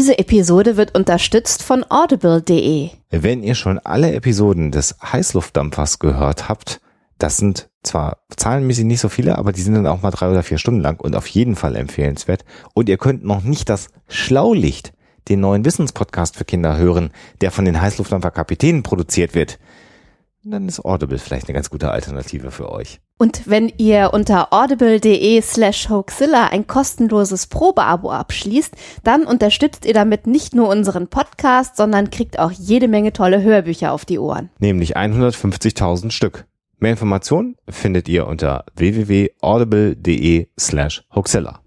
Diese Episode wird unterstützt von audible.de. Wenn ihr schon alle Episoden des Heißluftdampfers gehört habt, das sind zwar zahlenmäßig nicht so viele, aber die sind dann auch mal drei oder vier Stunden lang und auf jeden Fall empfehlenswert. Und ihr könnt noch nicht das Schlaulicht, den neuen Wissenspodcast für Kinder hören, der von den Heißluftdampfer-Kapitänen produziert wird dann ist Audible vielleicht eine ganz gute Alternative für euch. Und wenn ihr unter audible.de slash hoaxilla ein kostenloses Probeabo abschließt, dann unterstützt ihr damit nicht nur unseren Podcast, sondern kriegt auch jede Menge tolle Hörbücher auf die Ohren. Nämlich 150.000 Stück. Mehr Informationen findet ihr unter www.audible.de slash hoaxilla.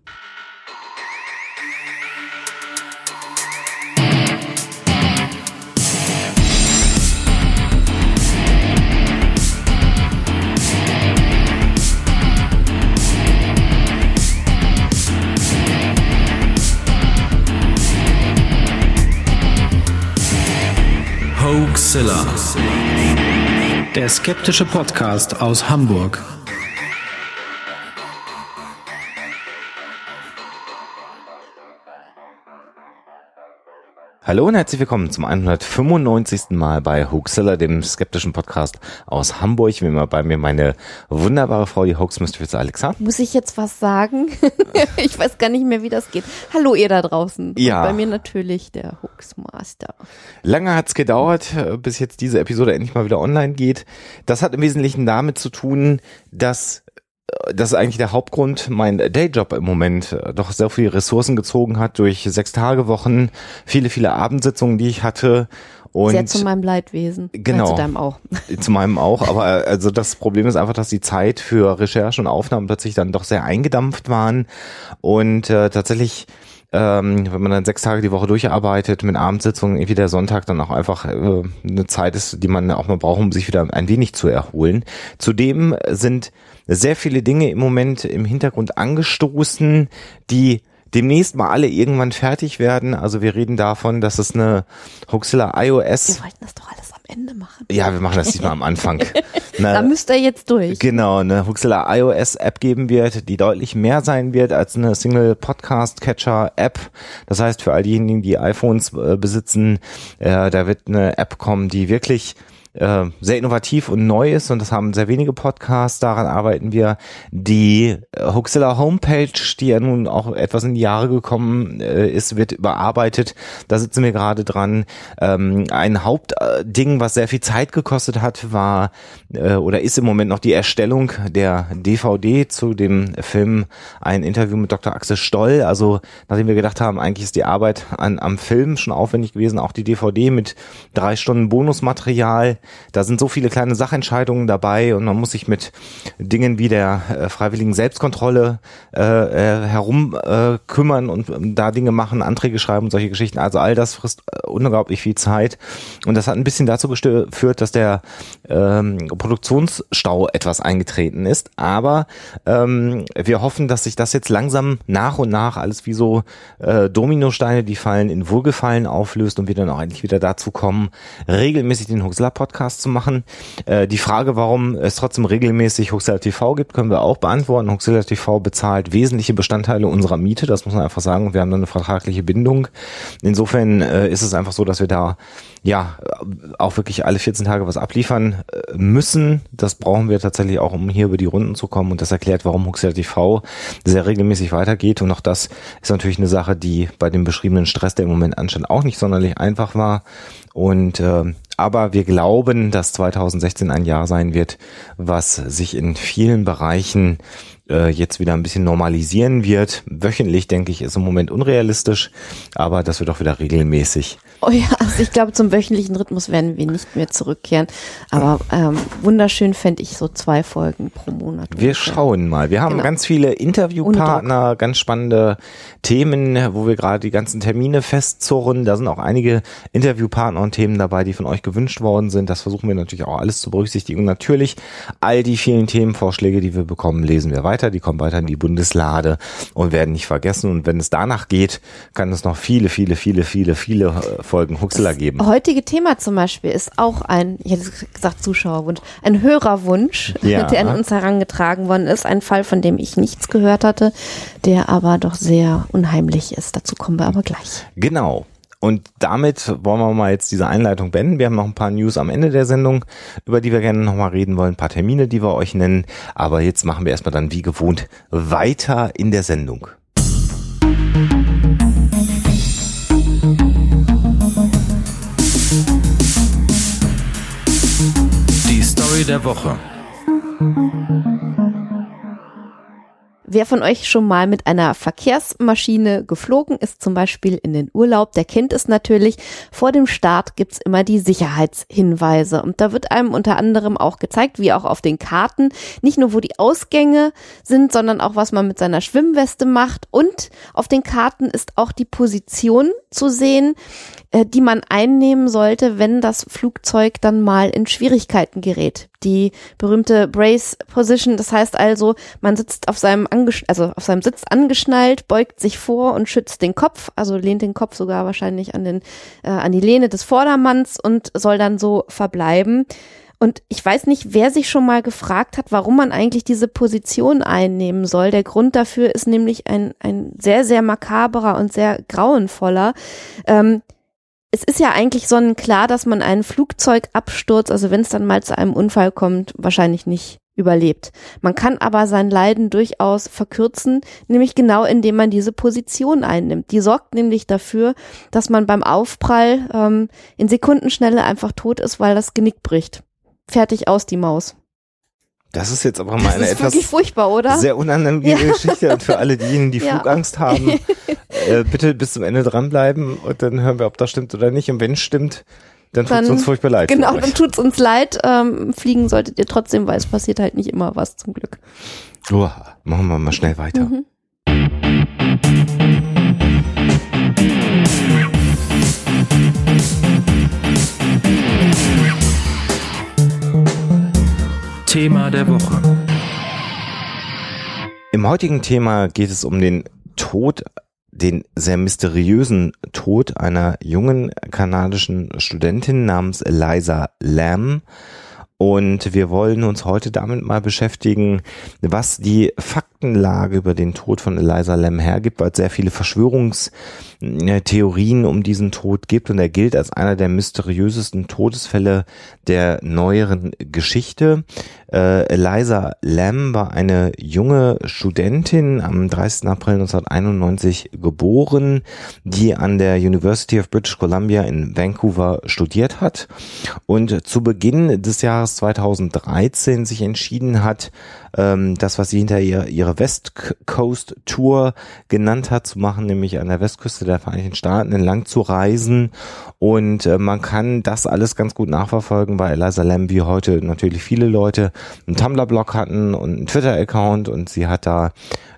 Hoaxilla. Der skeptische Podcast aus Hamburg. Hallo und herzlich willkommen zum 195. Mal bei Hoaxilla, dem skeptischen Podcast aus Hamburg. Wie immer bei mir meine wunderbare Frau, die Hoax Mistress Alexa. Muss ich jetzt was sagen? ich weiß gar nicht mehr, wie das geht. Hallo ihr da draußen. Ja. Und bei mir natürlich der Hoaxmaster. Lange hat's gedauert, bis jetzt diese Episode endlich mal wieder online geht. Das hat im Wesentlichen damit zu tun, dass das ist eigentlich der Hauptgrund, mein Dayjob im Moment äh, doch sehr viele Ressourcen gezogen hat durch sechs Tage Wochen, viele, viele Abendsitzungen, die ich hatte. Und Sehr zu meinem Leidwesen. Genau. Zu deinem auch. Zu meinem auch, aber äh, also das Problem ist einfach, dass die Zeit für Recherche und Aufnahmen plötzlich dann doch sehr eingedampft waren und äh, tatsächlich ähm, wenn man dann sechs Tage die Woche durcharbeitet mit Abendsitzungen, irgendwie der Sonntag dann auch einfach äh, eine Zeit ist, die man auch mal braucht, um sich wieder ein wenig zu erholen. Zudem sind sehr viele Dinge im Moment im Hintergrund angestoßen, die demnächst mal alle irgendwann fertig werden. Also wir reden davon, dass es eine Hoaxilla iOS. Wir wollten das doch alles am Ende machen. Ja, wir machen das diesmal am Anfang. da müsst ihr jetzt durch. Genau, eine Hoaxilla iOS App geben wird, die deutlich mehr sein wird als eine Single Podcast Catcher App. Das heißt, für all diejenigen, die iPhones äh, besitzen, äh, da wird eine App kommen, die wirklich äh, sehr innovativ und neu ist und das haben sehr wenige Podcasts. Daran arbeiten wir. Die äh, Hoaxilla Homepage, die ja nun auch etwas in die Jahre gekommen äh, ist, wird überarbeitet. Da sitzen wir gerade dran. Ähm, ein Hauptding, was sehr viel Zeit gekostet hat, war äh, oder ist im Moment noch die Erstellung der DVD zu dem Film ein Interview mit Dr. Axel Stoll. Also nachdem wir gedacht haben, eigentlich ist die Arbeit an, am Film schon aufwendig gewesen, auch die DVD mit drei Stunden Bonusmaterial da sind so viele kleine Sachentscheidungen dabei und man muss sich mit Dingen wie der äh, freiwilligen Selbstkontrolle äh, äh, herum äh, kümmern und ähm, da Dinge machen, Anträge schreiben und solche Geschichten. Also all das frisst äh, unglaublich viel Zeit und das hat ein bisschen dazu geführt, dass der ähm, Produktionsstau etwas eingetreten ist. Aber ähm, wir hoffen, dass sich das jetzt langsam nach und nach alles wie so äh, Dominosteine, die fallen, in Wohlgefallen auflöst und wir dann auch endlich wieder dazu kommen, regelmäßig den Huxler Podcast Podcast zu machen. Äh, die Frage, warum es trotzdem regelmäßig Huxilla TV gibt, können wir auch beantworten. Huxilla TV bezahlt wesentliche Bestandteile unserer Miete, das muss man einfach sagen. Wir haben da eine vertragliche Bindung. Insofern äh, ist es einfach so, dass wir da ja auch wirklich alle 14 Tage was abliefern äh, müssen. Das brauchen wir tatsächlich auch, um hier über die Runden zu kommen. Und das erklärt, warum Huxilla TV sehr regelmäßig weitergeht. Und auch das ist natürlich eine Sache, die bei dem beschriebenen Stress, der im Moment anscheinend auch nicht sonderlich einfach war. Und äh, aber wir glauben, dass 2016 ein Jahr sein wird, was sich in vielen Bereichen äh, jetzt wieder ein bisschen normalisieren wird. Wöchentlich, denke ich, ist im Moment unrealistisch, aber das wird auch wieder regelmäßig. Oh ja, also ich glaube, zum wöchentlichen Rhythmus werden wir nicht mehr zurückkehren. Aber ähm, wunderschön fände ich so zwei Folgen pro Monat. Wir schauen mal. Wir haben genau. ganz viele Interviewpartner, ganz spannende Themen, wo wir gerade die ganzen Termine festzurren. Da sind auch einige Interviewpartner und Themen dabei, die von euch gewünscht worden sind. Das versuchen wir natürlich auch alles zu berücksichtigen. Und natürlich all die vielen Themenvorschläge, die wir bekommen, lesen wir weiter weiter, die kommen weiter in die Bundeslade und werden nicht vergessen. Und wenn es danach geht, kann es noch viele, viele, viele, viele, viele äh, Folgen Huxela geben. Das heutige Thema zum Beispiel ist auch ein, ich hätte gesagt Zuschauerwunsch, ein Hörerwunsch, ja. der an uns herangetragen worden ist. Ein Fall, von dem ich nichts gehört hatte, der aber doch sehr unheimlich ist. Dazu kommen wir aber gleich. Genau. Und damit wollen wir mal jetzt diese Einleitung beenden. Wir haben noch ein paar News am Ende der Sendung, über die wir gerne nochmal reden wollen, ein paar Termine, die wir euch nennen. Aber jetzt machen wir erstmal dann wie gewohnt weiter in der Sendung. Die Story der Woche. Wer von euch schon mal mit einer Verkehrsmaschine geflogen ist, zum Beispiel in den Urlaub, der kennt es natürlich. Vor dem Start gibt's immer die Sicherheitshinweise. Und da wird einem unter anderem auch gezeigt, wie auch auf den Karten, nicht nur wo die Ausgänge sind, sondern auch was man mit seiner Schwimmweste macht. Und auf den Karten ist auch die Position zu sehen, die man einnehmen sollte, wenn das Flugzeug dann mal in Schwierigkeiten gerät. Die berühmte Brace Position, das heißt also, man sitzt auf seinem, Angesch also auf seinem Sitz angeschnallt, beugt sich vor und schützt den Kopf, also lehnt den Kopf sogar wahrscheinlich an den, äh, an die Lehne des Vordermanns und soll dann so verbleiben. Und ich weiß nicht, wer sich schon mal gefragt hat, warum man eigentlich diese Position einnehmen soll. Der Grund dafür ist nämlich ein, ein sehr, sehr makaberer und sehr grauenvoller. Ähm, es ist ja eigentlich sonnenklar, dass man einen Flugzeugabsturz, also wenn es dann mal zu einem Unfall kommt, wahrscheinlich nicht überlebt. Man kann aber sein Leiden durchaus verkürzen, nämlich genau indem man diese Position einnimmt. Die sorgt nämlich dafür, dass man beim Aufprall ähm, in Sekundenschnelle einfach tot ist, weil das Genick bricht. Fertig aus die Maus. Das ist jetzt aber mal das eine etwas furchtbar, sehr unangenehme ja. Geschichte und für alle diejenigen, die ja. Flugangst haben, äh, bitte bis zum Ende dranbleiben und dann hören wir, ob das stimmt oder nicht. Und wenn es stimmt, dann, dann tut es uns furchtbar leid. Genau, dann tut es uns leid. Ähm, fliegen solltet ihr trotzdem, weil es passiert halt nicht immer was zum Glück. Oh, machen wir mal schnell weiter. Mhm. Thema der Woche. Im heutigen Thema geht es um den Tod, den sehr mysteriösen Tod einer jungen kanadischen Studentin namens Eliza Lamb. Und wir wollen uns heute damit mal beschäftigen, was die Faktenlage über den Tod von Eliza Lam hergibt, weil es sehr viele Verschwörungstheorien um diesen Tod gibt und er gilt als einer der mysteriösesten Todesfälle der neueren Geschichte. Äh, Eliza Lam war eine junge Studentin am 30. April 1991 geboren, die an der University of British Columbia in Vancouver studiert hat und zu Beginn des Jahres 2013 sich entschieden hat, ähm, das, was sie hinter ihr, ihre West Coast Tour genannt hat, zu machen, nämlich an der Westküste der Vereinigten Staaten entlang zu reisen. Und äh, man kann das alles ganz gut nachverfolgen, weil Eliza Lam wie heute natürlich viele Leute einen Tumblr-Blog hatten und einen Twitter-Account und sie hat da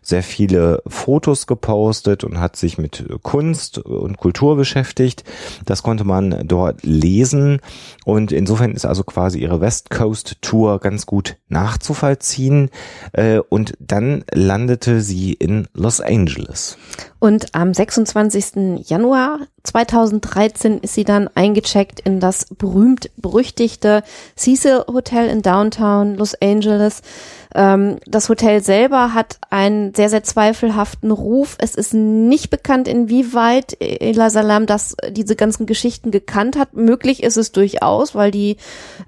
sehr viele Fotos gepostet und hat sich mit Kunst und Kultur beschäftigt. Das konnte man dort lesen und insofern ist also quasi ihre West Coast Tour ganz gut nachzuvollziehen äh, und dann landete sie in Los Angeles. Und am 26. Januar 2013 ist sie dann eingecheckt in das berühmt-berüchtigte Cecil Hotel in Downtown Los Angeles. Ähm, das Hotel selber hat einen sehr, sehr zweifelhaften Ruf. Es ist nicht bekannt, inwieweit Ela Salam das, diese ganzen Geschichten gekannt hat. Möglich ist es durchaus, weil die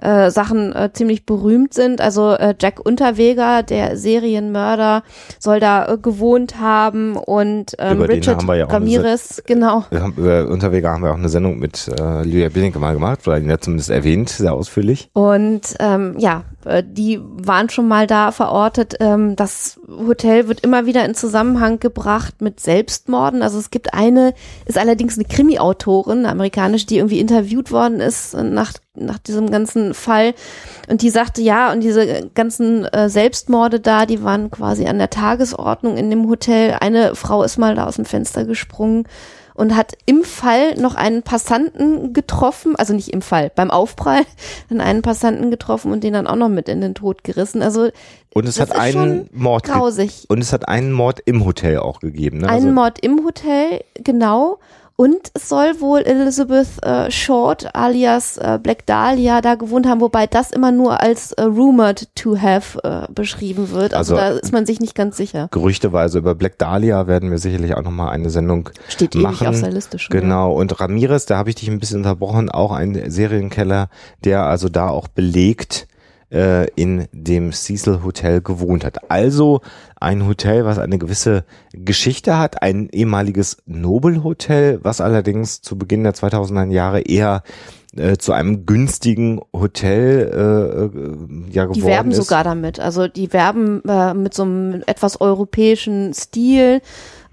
äh, Sachen äh, ziemlich berühmt sind. Also äh, Jack Unterweger, der Serienmörder, soll da äh, gewohnt haben und ähm, Richard ja Ramirez, genau. Haben, über Unterweger haben wir auch eine Sendung mit äh, Lydia Billinke mal gemacht, oder ihn ja zumindest erwähnt, sehr ausführlich. Und ähm, ja, äh, die waren schon mal da verortet. Ähm, das Hotel wird immer wieder in Zusammenhang gebracht mit Selbstmorden. Also es gibt eine, ist allerdings eine Krimi-Autorin, eine amerikanische, die irgendwie interviewt worden ist nach, nach diesem ganzen Fall. Und die sagte, ja, und diese ganzen äh, Selbstmorde da, die waren quasi an der Tagesordnung in dem Hotel. Eine Frau ist mal da aus dem Fenster gesprungen und hat im Fall noch einen Passanten getroffen, also nicht im Fall, beim Aufprall, dann einen Passanten getroffen und den dann auch noch mit in den Tod gerissen. Also Und es das hat ist einen schon Mord grausig. und es hat einen Mord im Hotel auch gegeben. Ne? Einen Mord im Hotel, genau. Und es soll wohl Elizabeth äh, Short alias äh, Black Dahlia da gewohnt haben, wobei das immer nur als äh, rumored to have äh, beschrieben wird. Also, Also- da ist man sich nicht ganz sicher. Gerüchteweise über Black Dahlia werden wir sicherlich auch nochmal eine Sendung Steht eh machen. auf seiner Liste schon. Genau, und Ramirez, da habe ich dich ein bisschen unterbrochen, auch ein Serienkeller, der also da auch belegt äh, in dem Cecil Hotel gewohnt hat. Also ein Hotel, was eine gewisse Geschichte hat, ein ehemaliges Nobelhotel, was allerdings zu Beginn der 2000er Jahre eher äh, zu einem günstigen Hotel äh, äh, ja geworden Die werben ist. sogar damit. Also die werben äh, mit so einem etwas europäischen Stil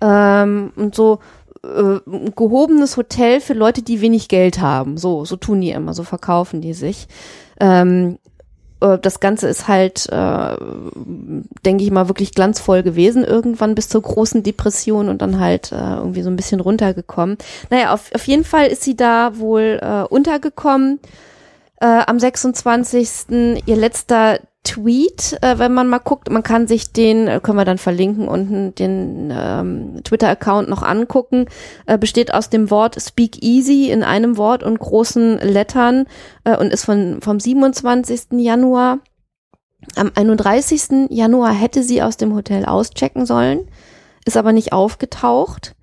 ähm, und so äh, gehobenes Hotel für Leute, die wenig Geld haben. So, so tun die immer, so verkaufen die sich. Ähm, äh, das Ganze ist halt, äh, denke ich mal, wirklich glanzvoll gewesen irgendwann bis zur großen Depression und dann halt äh, irgendwie so ein bisschen runtergekommen. Naja, auf, auf jeden Fall ist sie da wohl äh, untergekommen äh, am 26. ihr letzter Tweet, äh, wenn man mal guckt, man kann sich den, äh, können wir dann verlinken, unten den ähm, Twitter-Account noch angucken, äh, besteht aus dem Wort Speak Easy in einem Wort und großen Lettern äh, und ist von, vom 27. Januar. Am 31. Januar hätte sie aus dem Hotel auschecken sollen, ist aber nicht aufgetaucht.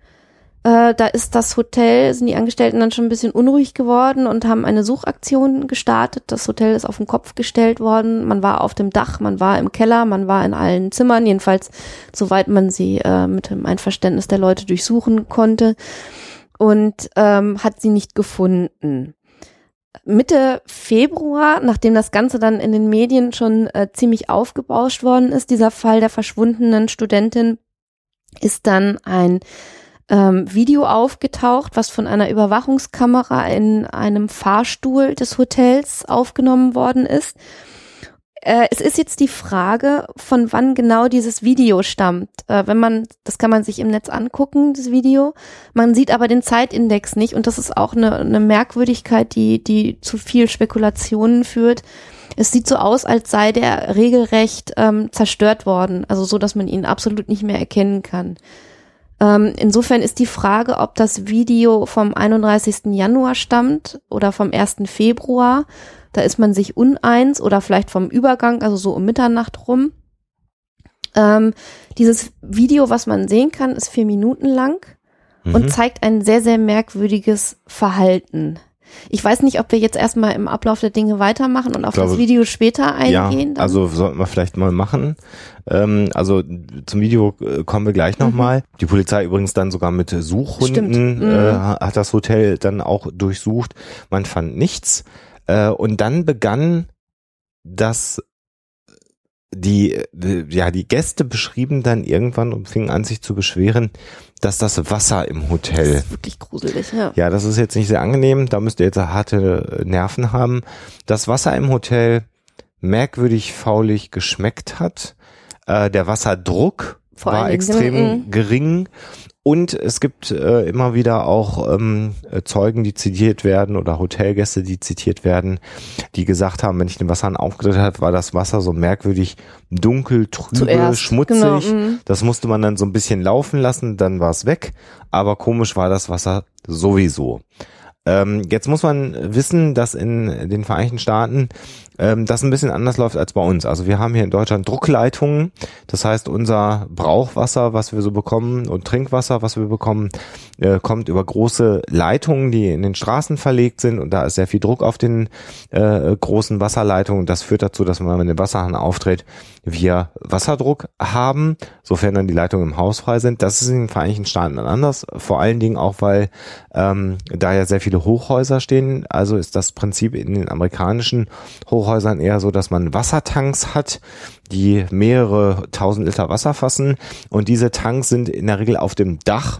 Äh, da ist das Hotel, sind die Angestellten dann schon ein bisschen unruhig geworden und haben eine Suchaktion gestartet. Das Hotel ist auf den Kopf gestellt worden. Man war auf dem Dach, man war im Keller, man war in allen Zimmern, jedenfalls soweit man sie äh, mit dem Einverständnis der Leute durchsuchen konnte und ähm, hat sie nicht gefunden. Mitte Februar, nachdem das Ganze dann in den Medien schon äh, ziemlich aufgebauscht worden ist, dieser Fall der verschwundenen Studentin, ist dann ein ähm, Video aufgetaucht, was von einer Überwachungskamera in einem Fahrstuhl des Hotels aufgenommen worden ist. Äh, es ist jetzt die Frage, von wann genau dieses Video stammt. Äh, wenn man, das kann man sich im Netz angucken, das Video. Man sieht aber den Zeitindex nicht und das ist auch eine, eine Merkwürdigkeit, die, die zu viel Spekulationen führt. Es sieht so aus, als sei der regelrecht ähm, zerstört worden, also so, dass man ihn absolut nicht mehr erkennen kann. Ähm, insofern ist die Frage, ob das Video vom 31. Januar stammt oder vom 1. Februar. Da ist man sich uneins oder vielleicht vom Übergang, also so um Mitternacht rum. Ähm, dieses Video, was man sehen kann, ist vier Minuten lang Mhm. und zeigt ein sehr, sehr merkwürdiges Verhalten. Ich weiß nicht, ob wir jetzt erstmal im Ablauf der Dinge weitermachen und auf glaube, das Video später eingehen. Ja, dann. also sollten wir vielleicht mal machen. Ähm, also zum Video äh, kommen wir gleich nochmal. Die Polizei übrigens dann sogar mit Suchhunden Stimmt. Mhm. äh, hat das Hotel dann auch durchsucht. Man fand nichts. Äh, und dann begann das die, äh, ja, die Gäste beschrieben dann irgendwann und fingen an, sich zu beschweren, dass das Wasser im das Hotel ist wirklich gruselig, ja. ja, das ist jetzt nicht sehr angenehm. Da müsst ihr jetzt harte Nerven haben. Das Wasser im Hotel merkwürdig faulig geschmeckt hat. Äh, der Wasserdruck Vor war extrem mhm. gering. Und es gibt äh, immer wieder auch ähm, äh, Zeugen, die zitiert werden oder Hotelgäste, die zitiert werden, die gesagt haben, wenn ich den Wasserhahn aufgedreht habe, war das Wasser so merkwürdig dunkel, trübe, Zuerst, schmutzig. genau, mhm. Das musste man dann so ein bisschen laufen lassen, dann war es weg. Aber komisch war das Wasser sowieso. Ähm, jetzt muss man wissen, dass in den Vereinigten Staaten ähm, das ein bisschen anders läuft als bei uns. Also wir haben hier in Deutschland Druckleitungen. Das heißt, unser Brauchwasser, was wir so bekommen und Trinkwasser, was wir bekommen, äh, kommt über große Leitungen, die in den Straßen verlegt sind und da ist sehr viel Druck auf den äh, großen Wasserleitungen. Das führt dazu, dass man, wenn den Wasserhahn aufdreht, wir Wasserdruck haben, sofern dann die Leitungen im Haus frei sind. Das ist in den Vereinigten Staaten dann anders. Vor allen Dingen auch, weil ähm, da ja sehr viele Hochhäuser stehen. Also ist das Prinzip in den amerikanischen Hochhäusern eher so, dass man Wassertanks hat, die mehrere tausend Liter Wasser fassen. Und diese Tanks sind in der Regel auf dem Dach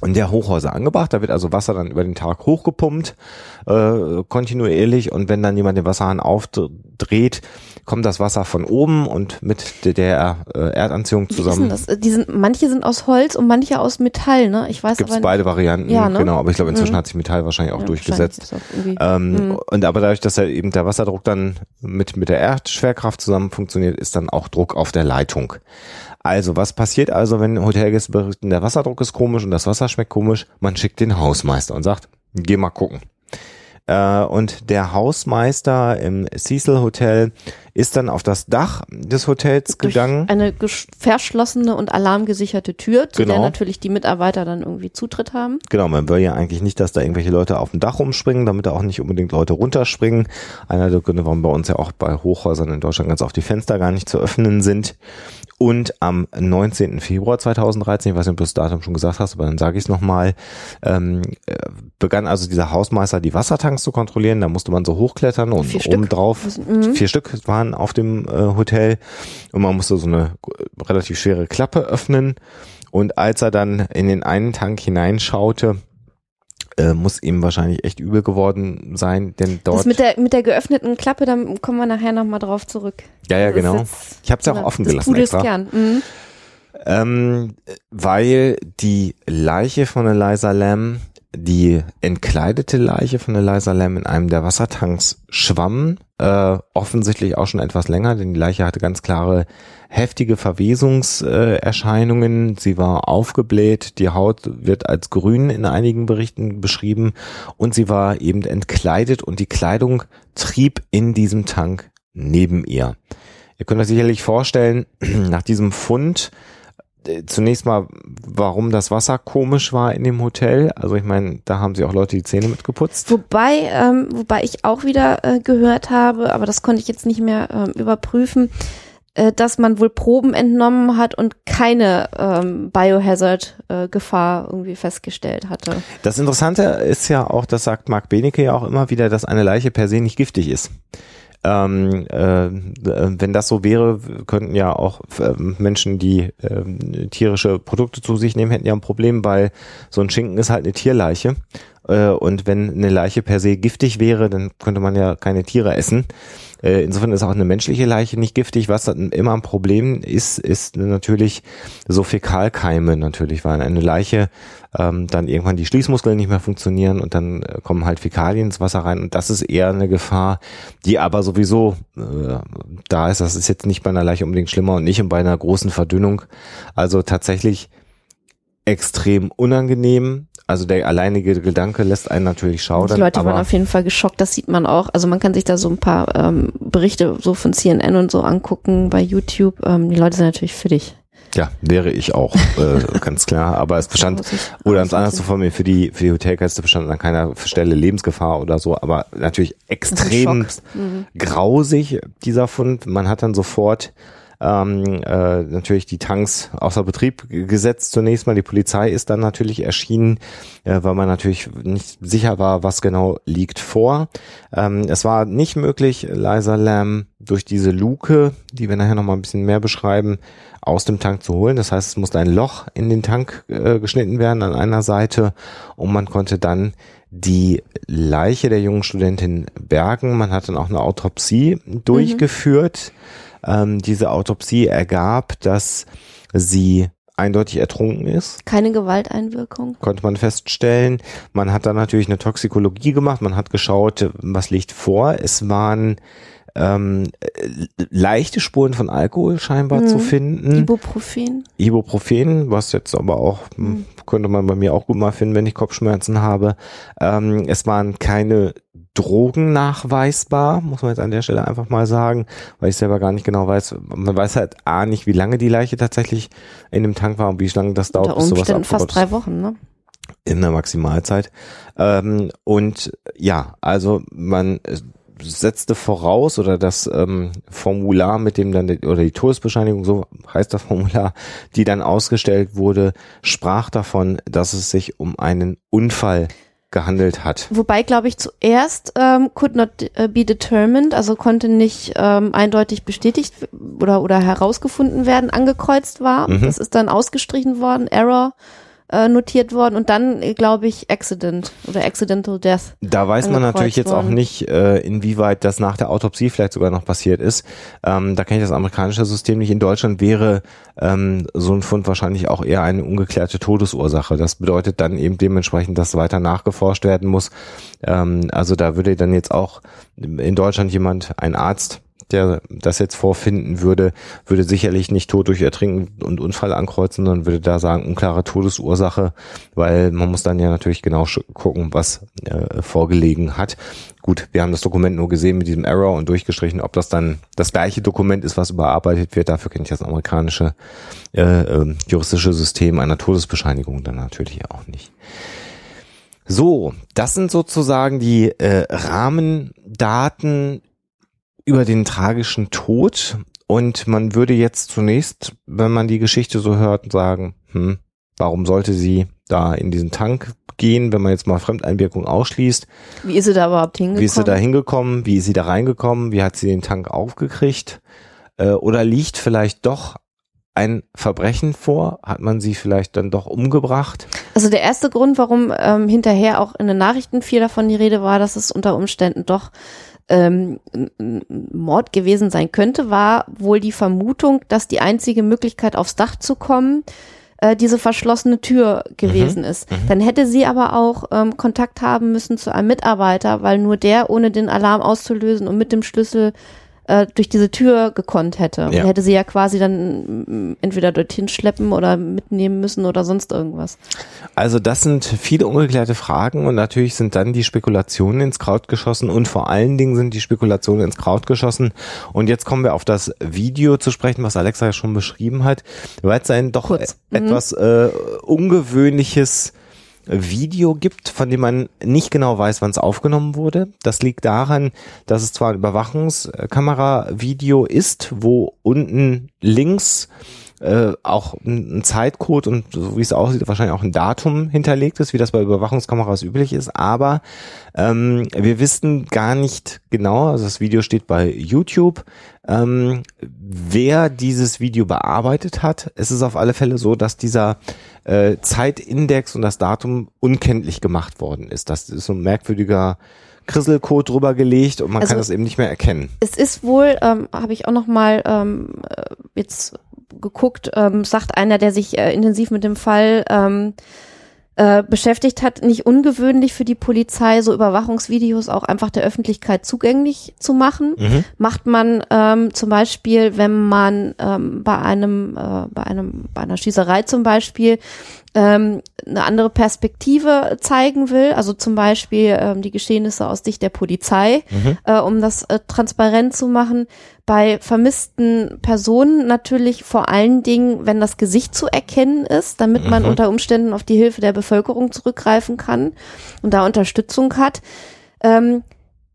und der Hochhäuser angebracht. Da wird also Wasser dann über den Tag hochgepumpt, äh, kontinuierlich. Und wenn dann jemand den Wasserhahn aufdreht, kommt das Wasser von oben und mit der, äh, Erdanziehung zusammen. das? Die sind, manche sind aus Holz und manche aus Metall, ne? Ich weiß Gibt aber es beide Varianten, Ja, ne? genau. Aber ich glaube, inzwischen Mhm. hat sich Metall wahrscheinlich auch Ja, durchgesetzt. wahrscheinlich auch Ähm, Mhm. Und aber dadurch, dass ja eben der Wasserdruck dann mit, mit der Erdschwerkraft zusammen funktioniert, ist dann auch Druck auf der Leitung. Also, was passiert also, wenn Hotelgäste berichten, der Wasserdruck ist komisch und das Wasser schmeckt komisch? Man schickt den Hausmeister und sagt, geh mal gucken. Äh, und der Hausmeister im Cecil Hotel ist dann auf das Dach des Hotels durch gegangen. eine verschlossene und alarmgesicherte Tür, zu der Genau. natürlich die Mitarbeiter dann irgendwie Zutritt haben. Genau, man will ja eigentlich nicht, dass da irgendwelche Leute auf dem Dach rumspringen, damit da auch nicht unbedingt Leute runterspringen. Einer der Gründe, warum bei uns ja auch bei Hochhäusern in Deutschland ganz oft die Fenster gar nicht zu öffnen sind. Und am 19. Februar 2013, ich weiß nicht, ob du das Datum schon gesagt hast, aber dann sage ich es nochmal, ähm, äh, begann also dieser Hausmeister die Wassertanks zu kontrollieren. Da musste man so hochklettern und Vier Stück. obendrauf Mhm. vier Stück waren auf dem äh, Hotel und man musste so eine äh, relativ schwere Klappe öffnen. Und als er dann in den einen Tank hineinschaute, äh, muss ihm wahrscheinlich echt übel geworden sein, denn Das dort. mit der, mit der geöffneten Klappe, da kommen wir nachher nochmal drauf zurück. ja, ja, Das genau. Ich habe es ja auch eine- offen gelassen extra. Kern. Mhm. Ähm, weil die Leiche von Eliza Lam, die entkleidete Leiche von Eliza Lam in einem der Wassertanks schwamm, äh, offensichtlich auch schon etwas länger, denn die Leiche hatte ganz klare heftige Verwesungserscheinungen. Erscheinungen. Sie war aufgebläht, die Haut wird als grün in einigen Berichten beschrieben und sie war eben entkleidet und die Kleidung trieb in diesem Tank neben ihr. Ihr könnt euch sicherlich vorstellen, nach diesem Fund äh, zunächst mal, warum das Wasser komisch war in dem Hotel. Also ich meine, da haben sie auch Leute die Zähne mitgeputzt. Wobei, ähm, wobei ich auch wieder äh, gehört habe, aber das konnte ich jetzt nicht mehr ähm, überprüfen, dass man wohl Proben entnommen hat und keine ähm, Biohazard-Gefahr irgendwie festgestellt hatte. Das Interessante ist ja auch, das sagt Marc Benecke ja auch immer wieder, dass eine Leiche per se nicht giftig ist. Ähm, äh, wenn das so wäre, könnten ja auch äh, Menschen, die äh, tierische Produkte zu sich nehmen, hätten ja ein Problem, weil so ein Schinken ist halt eine Tierleiche. Äh, und wenn eine Leiche per se giftig wäre, dann könnte man ja keine Tiere essen. Äh, insofern ist auch eine menschliche Leiche nicht giftig. Was dann immer ein Problem ist, ist natürlich so Fäkalkeime natürlich, weil eine Leiche ähm, dann irgendwann die Schließmuskeln nicht mehr funktionieren und dann äh, kommen halt Fäkalien ins Wasser rein und das ist eher eine Gefahr, die aber sowieso äh, da ist. Das ist jetzt nicht bei einer Leiche unbedingt schlimmer und nicht bei einer großen Verdünnung. Also tatsächlich extrem unangenehm. Also der alleinige Gedanke lässt einen natürlich schaudern. Die Leute waren auf jeden Fall geschockt, das sieht man auch. Also man kann sich da so ein paar ähm, Berichte so von CNN und so angucken bei YouTube. Ähm, die Leute sind natürlich für dich. Ja, wäre ich auch, äh, ganz klar. Aber es bestand, oder ganz anders zu formulieren, für die, für die Hotelgäste bestand an keiner Stelle Lebensgefahr oder so, aber natürlich extrem Mhm. grausig, dieser Fund. Man hat dann sofort ähm, äh, natürlich die Tanks außer Betrieb gesetzt zunächst mal. Die Polizei ist dann natürlich erschienen, äh, weil man natürlich nicht sicher war, was genau liegt vor. Ähm, es war nicht möglich, Liza Lam durch diese Luke, die wir nachher noch mal ein bisschen mehr beschreiben, aus dem Tank zu holen. Das heißt, es musste ein Loch in den Tank äh, geschnitten werden an einer Seite und man konnte dann die Leiche der jungen Studentin bergen. Man hat dann auch eine Autopsie durchgeführt. Ähm, diese Autopsie ergab, dass sie eindeutig ertrunken ist, Keine Gewalteinwirkung. konnte man feststellen. Man hat dann natürlich eine Toxikologie gemacht, man hat geschaut, was liegt vor. Es waren ähm, äh, leichte Spuren von Alkohol scheinbar Mhm. zu finden. Ibuprofen. Ibuprofen, was jetzt aber auch, hm, könnte man bei mir auch gut mal finden, wenn ich Kopfschmerzen habe. Ähm, es waren keine Drogen nachweisbar, muss man jetzt an der Stelle einfach mal sagen, weil ich selber gar nicht genau weiß. Man weiß halt A nicht, wie lange die Leiche tatsächlich in dem Tank war und wie lange das dauert, Unter bis sowas abgebaut fast drei Wochen, ne? in der Maximalzeit. Ähm, und ja, also man äh, setzte voraus oder das ähm, Formular, mit dem dann die, oder die Todesbescheinigung, so heißt das Formular, die dann ausgestellt wurde, sprach davon, dass es sich um einen Unfall gehandelt hat. Wobei, glaube ich, zuerst ähm, could not äh, be determined, also konnte nicht ähm, eindeutig bestätigt oder, oder herausgefunden werden, angekreuzt war. Mhm. Das ist dann ausgestrichen worden, Error. Äh, notiert worden und dann, glaube ich, Accident oder Accidental Death. Da weiß man natürlich jetzt auch worden. nicht, äh, inwieweit das nach der Autopsie vielleicht sogar noch passiert ist. Ähm, da kenne ich das amerikanische System nicht. In Deutschland wäre ähm, so ein Fund wahrscheinlich auch eher eine ungeklärte Todesursache. Das bedeutet dann eben dementsprechend, dass weiter nachgeforscht werden muss. Ähm, also da würde dann jetzt auch in Deutschland jemand, ein Arzt, der das jetzt vorfinden würde, würde sicherlich nicht Tod durch Ertrinken und Unfall ankreuzen, sondern würde da sagen, unklare Todesursache, weil man muss dann ja natürlich genau gucken, was äh, vorgelegen hat. Gut, wir haben das Dokument nur gesehen mit diesem Error und durchgestrichen, ob das dann das gleiche Dokument ist, was überarbeitet wird. Dafür kenne ich das amerikanische äh, äh, juristische System einer Todesbescheinigung dann natürlich auch nicht. So, das sind sozusagen die äh, Rahmendaten über den tragischen Tod. Und man würde jetzt zunächst, wenn man die Geschichte so hört, sagen, hm, warum sollte sie da in diesen Tank gehen, wenn man jetzt mal Fremdeinwirkung ausschließt? Wie ist sie da überhaupt hingekommen? Wie ist sie da hingekommen? Wie ist sie da reingekommen? Wie hat sie den Tank aufgekriegt? Äh, oder liegt vielleicht doch ein Verbrechen vor? Hat man sie vielleicht dann doch umgebracht? Also der erste Grund, warum ähm, hinterher auch in den Nachrichten viel davon die Rede war, dass es unter Umständen doch ähm, Mord gewesen sein könnte, war wohl die Vermutung, dass die einzige Möglichkeit aufs Dach zu kommen äh, diese verschlossene Tür gewesen ist. Dann hätte sie aber auch ähm, Kontakt haben müssen zu einem Mitarbeiter, weil nur der ohne den Alarm auszulösen und mit dem Schlüssel äh, durch diese Tür gekonnt hätte. Ja. Und hätte sie ja quasi dann mm, entweder dorthin schleppen oder mitnehmen müssen oder sonst irgendwas. Also das sind viele ungeklärte Fragen und natürlich sind dann die Spekulationen ins Kraut geschossen und vor allen Dingen sind die Spekulationen ins Kraut geschossen. Und jetzt kommen wir auf das Video zu sprechen, was Alexa ja schon beschrieben hat, weil es ein doch Kurz. e- etwas äh, ungewöhnliches Video gibt, von dem man nicht genau weiß, wann es aufgenommen wurde. Das liegt daran, dass es zwar ein Überwachungskamera-Video ist, wo unten links äh, auch ein ein Zeitcode und so wie es aussieht, wahrscheinlich auch ein Datum hinterlegt ist, wie das bei Überwachungskameras üblich ist, aber ähm, wir wissen gar nicht genau, also das Video steht bei YouTube, ähm, wer dieses Video bearbeitet hat. Es ist auf alle Fälle so, dass dieser äh, Zeitindex und das Datum unkenntlich gemacht worden ist. Das ist so ein merkwürdiger Krisselcode drüber gelegt und man Also- kann das eben nicht mehr erkennen. Es ist wohl, ähm, habe ich auch noch mal ähm, äh, jetzt geguckt, ähm, sagt einer, der sich äh, intensiv mit dem Fall ähm, äh, beschäftigt hat, nicht ungewöhnlich für die Polizei, so Überwachungsvideos auch einfach der Öffentlichkeit zugänglich zu machen. Mhm. Macht man ähm, zum Beispiel, wenn man ähm, bei einem, äh, bei einem, bei einer Schießerei zum Beispiel ähm, eine andere Perspektive zeigen will, also zum Beispiel ähm, die Geschehnisse aus Sicht der Polizei, Mhm. äh, um das äh, transparent zu machen. Bei vermissten Personen natürlich vor allen Dingen, wenn das Gesicht zu erkennen ist, damit man Mhm. unter Umständen auf die Hilfe der Bevölkerung zurückgreifen kann und da Unterstützung hat. Ähm,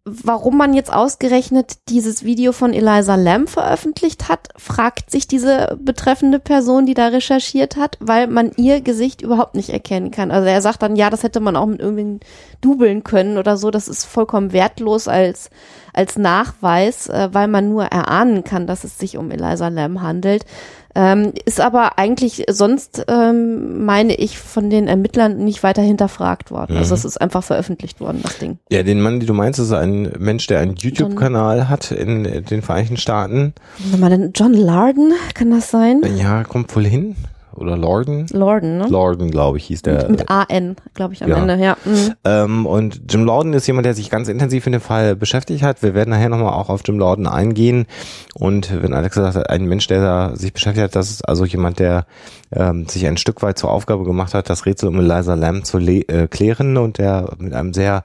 warum man jetzt ausgerechnet dieses Video von Eliza Lamb veröffentlicht hat, fragt sich diese betreffende Person, die da recherchiert hat, weil man ihr Gesicht überhaupt nicht erkennen kann. Also er sagt dann, ja, das hätte man auch mit irgendwie dubeln können oder so. Das ist vollkommen wertlos als, als Nachweis, äh, weil man nur erahnen kann, dass es sich um Eliza Lamb handelt. Ähm, ist aber eigentlich sonst, ähm, meine ich, von den Ermittlern nicht weiter hinterfragt worden. Also Mhm. es ist einfach veröffentlicht worden, das Ding. Ja, den Mann, den du meinst, ist ein Mensch, der einen YouTube-Kanal hat in den Vereinigten Staaten. Warte mal, denn John Larden, kann das sein? Ja, kommt wohl hin. Oder Lorden? Lorden, ne? Lorden, glaube ich, hieß der. Mit AN, glaube ich, am ja. Ende, ja. Mhm. Ähm, und Jim Lorden ist jemand, der sich ganz intensiv in dem Fall beschäftigt hat. Wir werden nachher nochmal auch auf Jim Lorden eingehen. Und wenn Alex gesagt hat, ein Mensch, der da sich beschäftigt hat, das ist also jemand, der ähm, sich ein Stück weit zur Aufgabe gemacht hat, das Rätsel um Eliza Lamb zu äh, klären und der mit einem sehr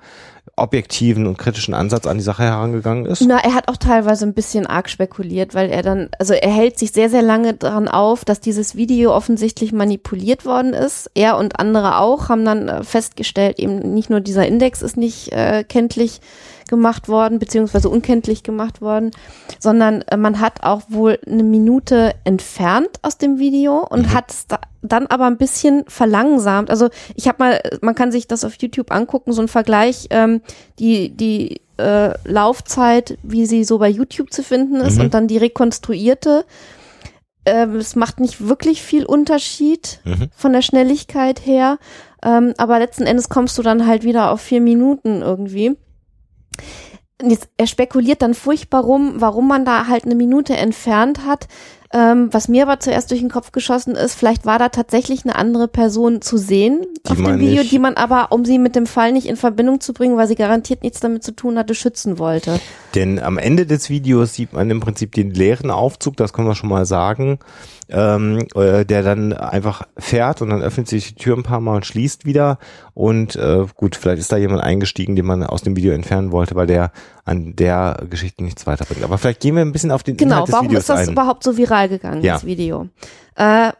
objektiven und kritischen Ansatz an die Sache herangegangen ist. Na, er hat auch teilweise ein bisschen arg spekuliert, weil er dann, also er hält sich sehr, sehr lange daran auf, dass dieses Video offensichtlich manipuliert worden ist. Er und andere auch haben dann äh, festgestellt, eben nicht nur dieser Index ist nicht äh, kenntlich gemacht worden, beziehungsweise unkenntlich gemacht worden, sondern äh, man hat auch wohl eine Minute entfernt aus dem Video und hat es da, dann aber ein bisschen verlangsamt. Also ich habe mal, man kann sich das auf YouTube angucken, so ein Vergleich, ähm, die, die äh, Laufzeit, wie sie so bei YouTube zu finden ist Mhm. und dann die rekonstruierte. ähm, es macht nicht wirklich viel Unterschied Mhm. von der Schnelligkeit her. Ähm, aber letzten Endes kommst du dann halt wieder auf vier Minuten irgendwie. Jetzt, er spekuliert dann furchtbar rum, warum man da halt eine Minute entfernt hat. Ähm, was mir aber zuerst durch den Kopf geschossen ist, vielleicht war da tatsächlich eine andere Person zu sehen Die auf dem Video, nicht- die man aber, um sie mit dem Fall nicht in Verbindung zu bringen, weil sie garantiert nichts damit zu tun hatte, schützen wollte. Denn am Ende des Videos sieht man im Prinzip den leeren Aufzug, das können wir schon mal sagen, ähm, äh, der dann einfach fährt und dann öffnet sich die Tür ein paar Mal und schließt wieder. Und äh, gut, vielleicht ist da jemand eingestiegen, den man aus dem Video entfernen wollte, weil der an der Geschichte nichts weiterbringt. Aber vielleicht gehen wir ein bisschen auf den Genau, Inhalt des warum Videos ist das ein. überhaupt so viral gegangen, Ja. das Video? Äh,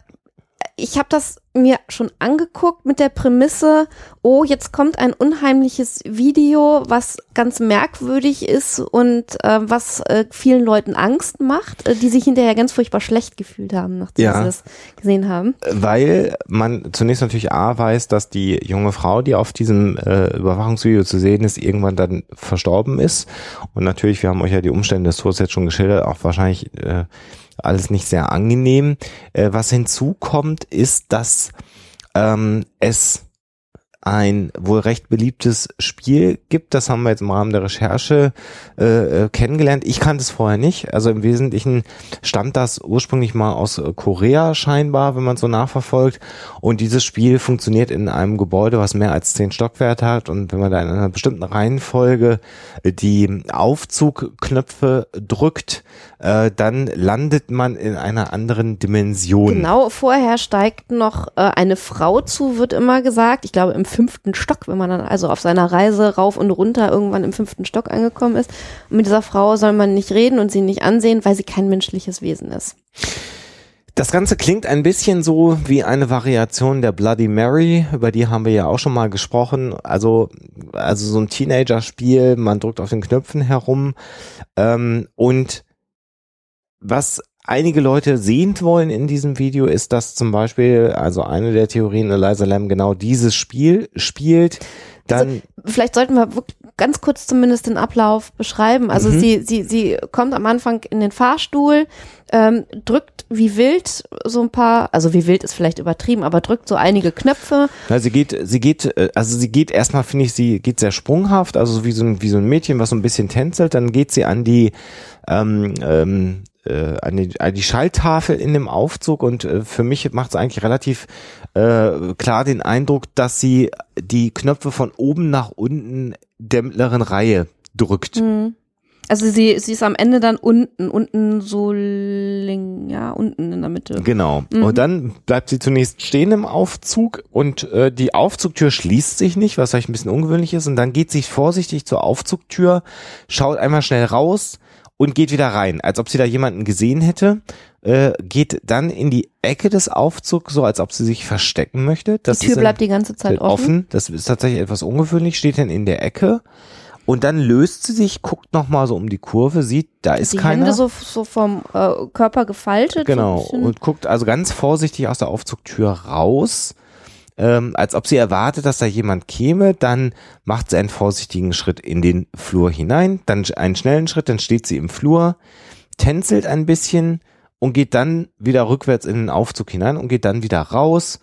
ich habe das mir schon angeguckt mit der Prämisse, oh, jetzt kommt ein unheimliches Video, was ganz merkwürdig ist und äh, was äh, vielen Leuten Angst macht, äh, die sich hinterher ganz furchtbar schlecht gefühlt haben, nachdem Ja. sie das gesehen haben. Weil man zunächst natürlich A weiß, dass die junge Frau, die auf diesem äh, Überwachungsvideo zu sehen ist, irgendwann dann verstorben ist. Und natürlich, wir haben euch ja die Umstände des Todes jetzt schon geschildert, auch wahrscheinlich äh, alles nicht sehr angenehm. Äh, was hinzukommt, ist, dass ähm, es ein wohl recht beliebtes Spiel gibt. Das haben wir jetzt im Rahmen der Recherche äh, äh, kennengelernt. Ich kannte es vorher nicht. Also im Wesentlichen stammt das ursprünglich mal aus äh, Korea scheinbar, wenn man so nachverfolgt. Und dieses Spiel funktioniert in einem Gebäude, was mehr als zehn Stockwerke hat. Und wenn man da in einer bestimmten Reihenfolge äh, die Aufzugknöpfe drückt, äh, dann landet man in einer anderen Dimension. Genau, vorher steigt noch äh, eine Frau zu, wird immer gesagt. Ich glaube im fünften Stock, wenn man dann also auf seiner Reise rauf und runter irgendwann im fünften Stock angekommen ist. Und mit dieser Frau soll man nicht reden und sie nicht ansehen, weil sie kein menschliches Wesen ist. Das Ganze klingt ein bisschen so wie eine Variation der Bloody Mary, über die haben wir ja auch schon mal gesprochen. Also, also so ein Teenager-Spiel, man drückt auf den Knöpfen herum. Ähm, und was einige Leute sehend wollen in diesem Video, ist, dass zum Beispiel, also eine der Theorien, Eliza Lam genau dieses Spiel spielt. Dann, Vielleicht sollten wir ganz kurz zumindest den Ablauf beschreiben. Also Mhm. sie, sie, sie kommt am Anfang in den Fahrstuhl, ähm, drückt wie wild so ein paar, also wie wild ist vielleicht übertrieben, aber drückt so einige Knöpfe. na, sie geht, sie geht, äh, also sie geht erstmal, finde ich, sie geht sehr sprunghaft, also wie so ein, wie so ein Mädchen, was so ein bisschen tänzelt, dann geht sie an die, ähm, ähm, äh, an, die, an die Schalltafel in dem Aufzug und äh, für mich macht es eigentlich relativ äh, klar den Eindruck, dass sie die Knöpfe von oben nach unten der mittleren Reihe drückt. Also sie, sie ist am Ende dann unten, unten so, ling, ja, unten in der Mitte. Genau. Und dann bleibt sie zunächst stehen im Aufzug und äh, die Aufzugtür schließt sich nicht, was vielleicht ein bisschen ungewöhnlich ist. Und dann geht sie vorsichtig zur Aufzugtür, schaut einmal schnell raus und geht wieder rein, als ob sie da jemanden gesehen hätte. Äh, geht dann in die Ecke des Aufzugs, so als ob sie sich verstecken möchte. Das Die Tür bleibt ein- die ganze Zeit offen. offen. Das ist tatsächlich etwas ungewöhnlich, steht dann in der Ecke. Und dann löst sie sich, guckt nochmal so um die Kurve, sieht, da ist Die keiner. Hände so, so vom äh, Körper gefaltet. Genau, So und guckt also ganz vorsichtig aus der Aufzugtür raus, ähm, als ob sie erwartet, dass da jemand käme. Dann macht sie einen vorsichtigen Schritt in den Flur hinein, dann einen schnellen Schritt, dann steht sie im Flur, tänzelt ein bisschen und geht dann wieder rückwärts in den Aufzug hinein und geht dann wieder raus.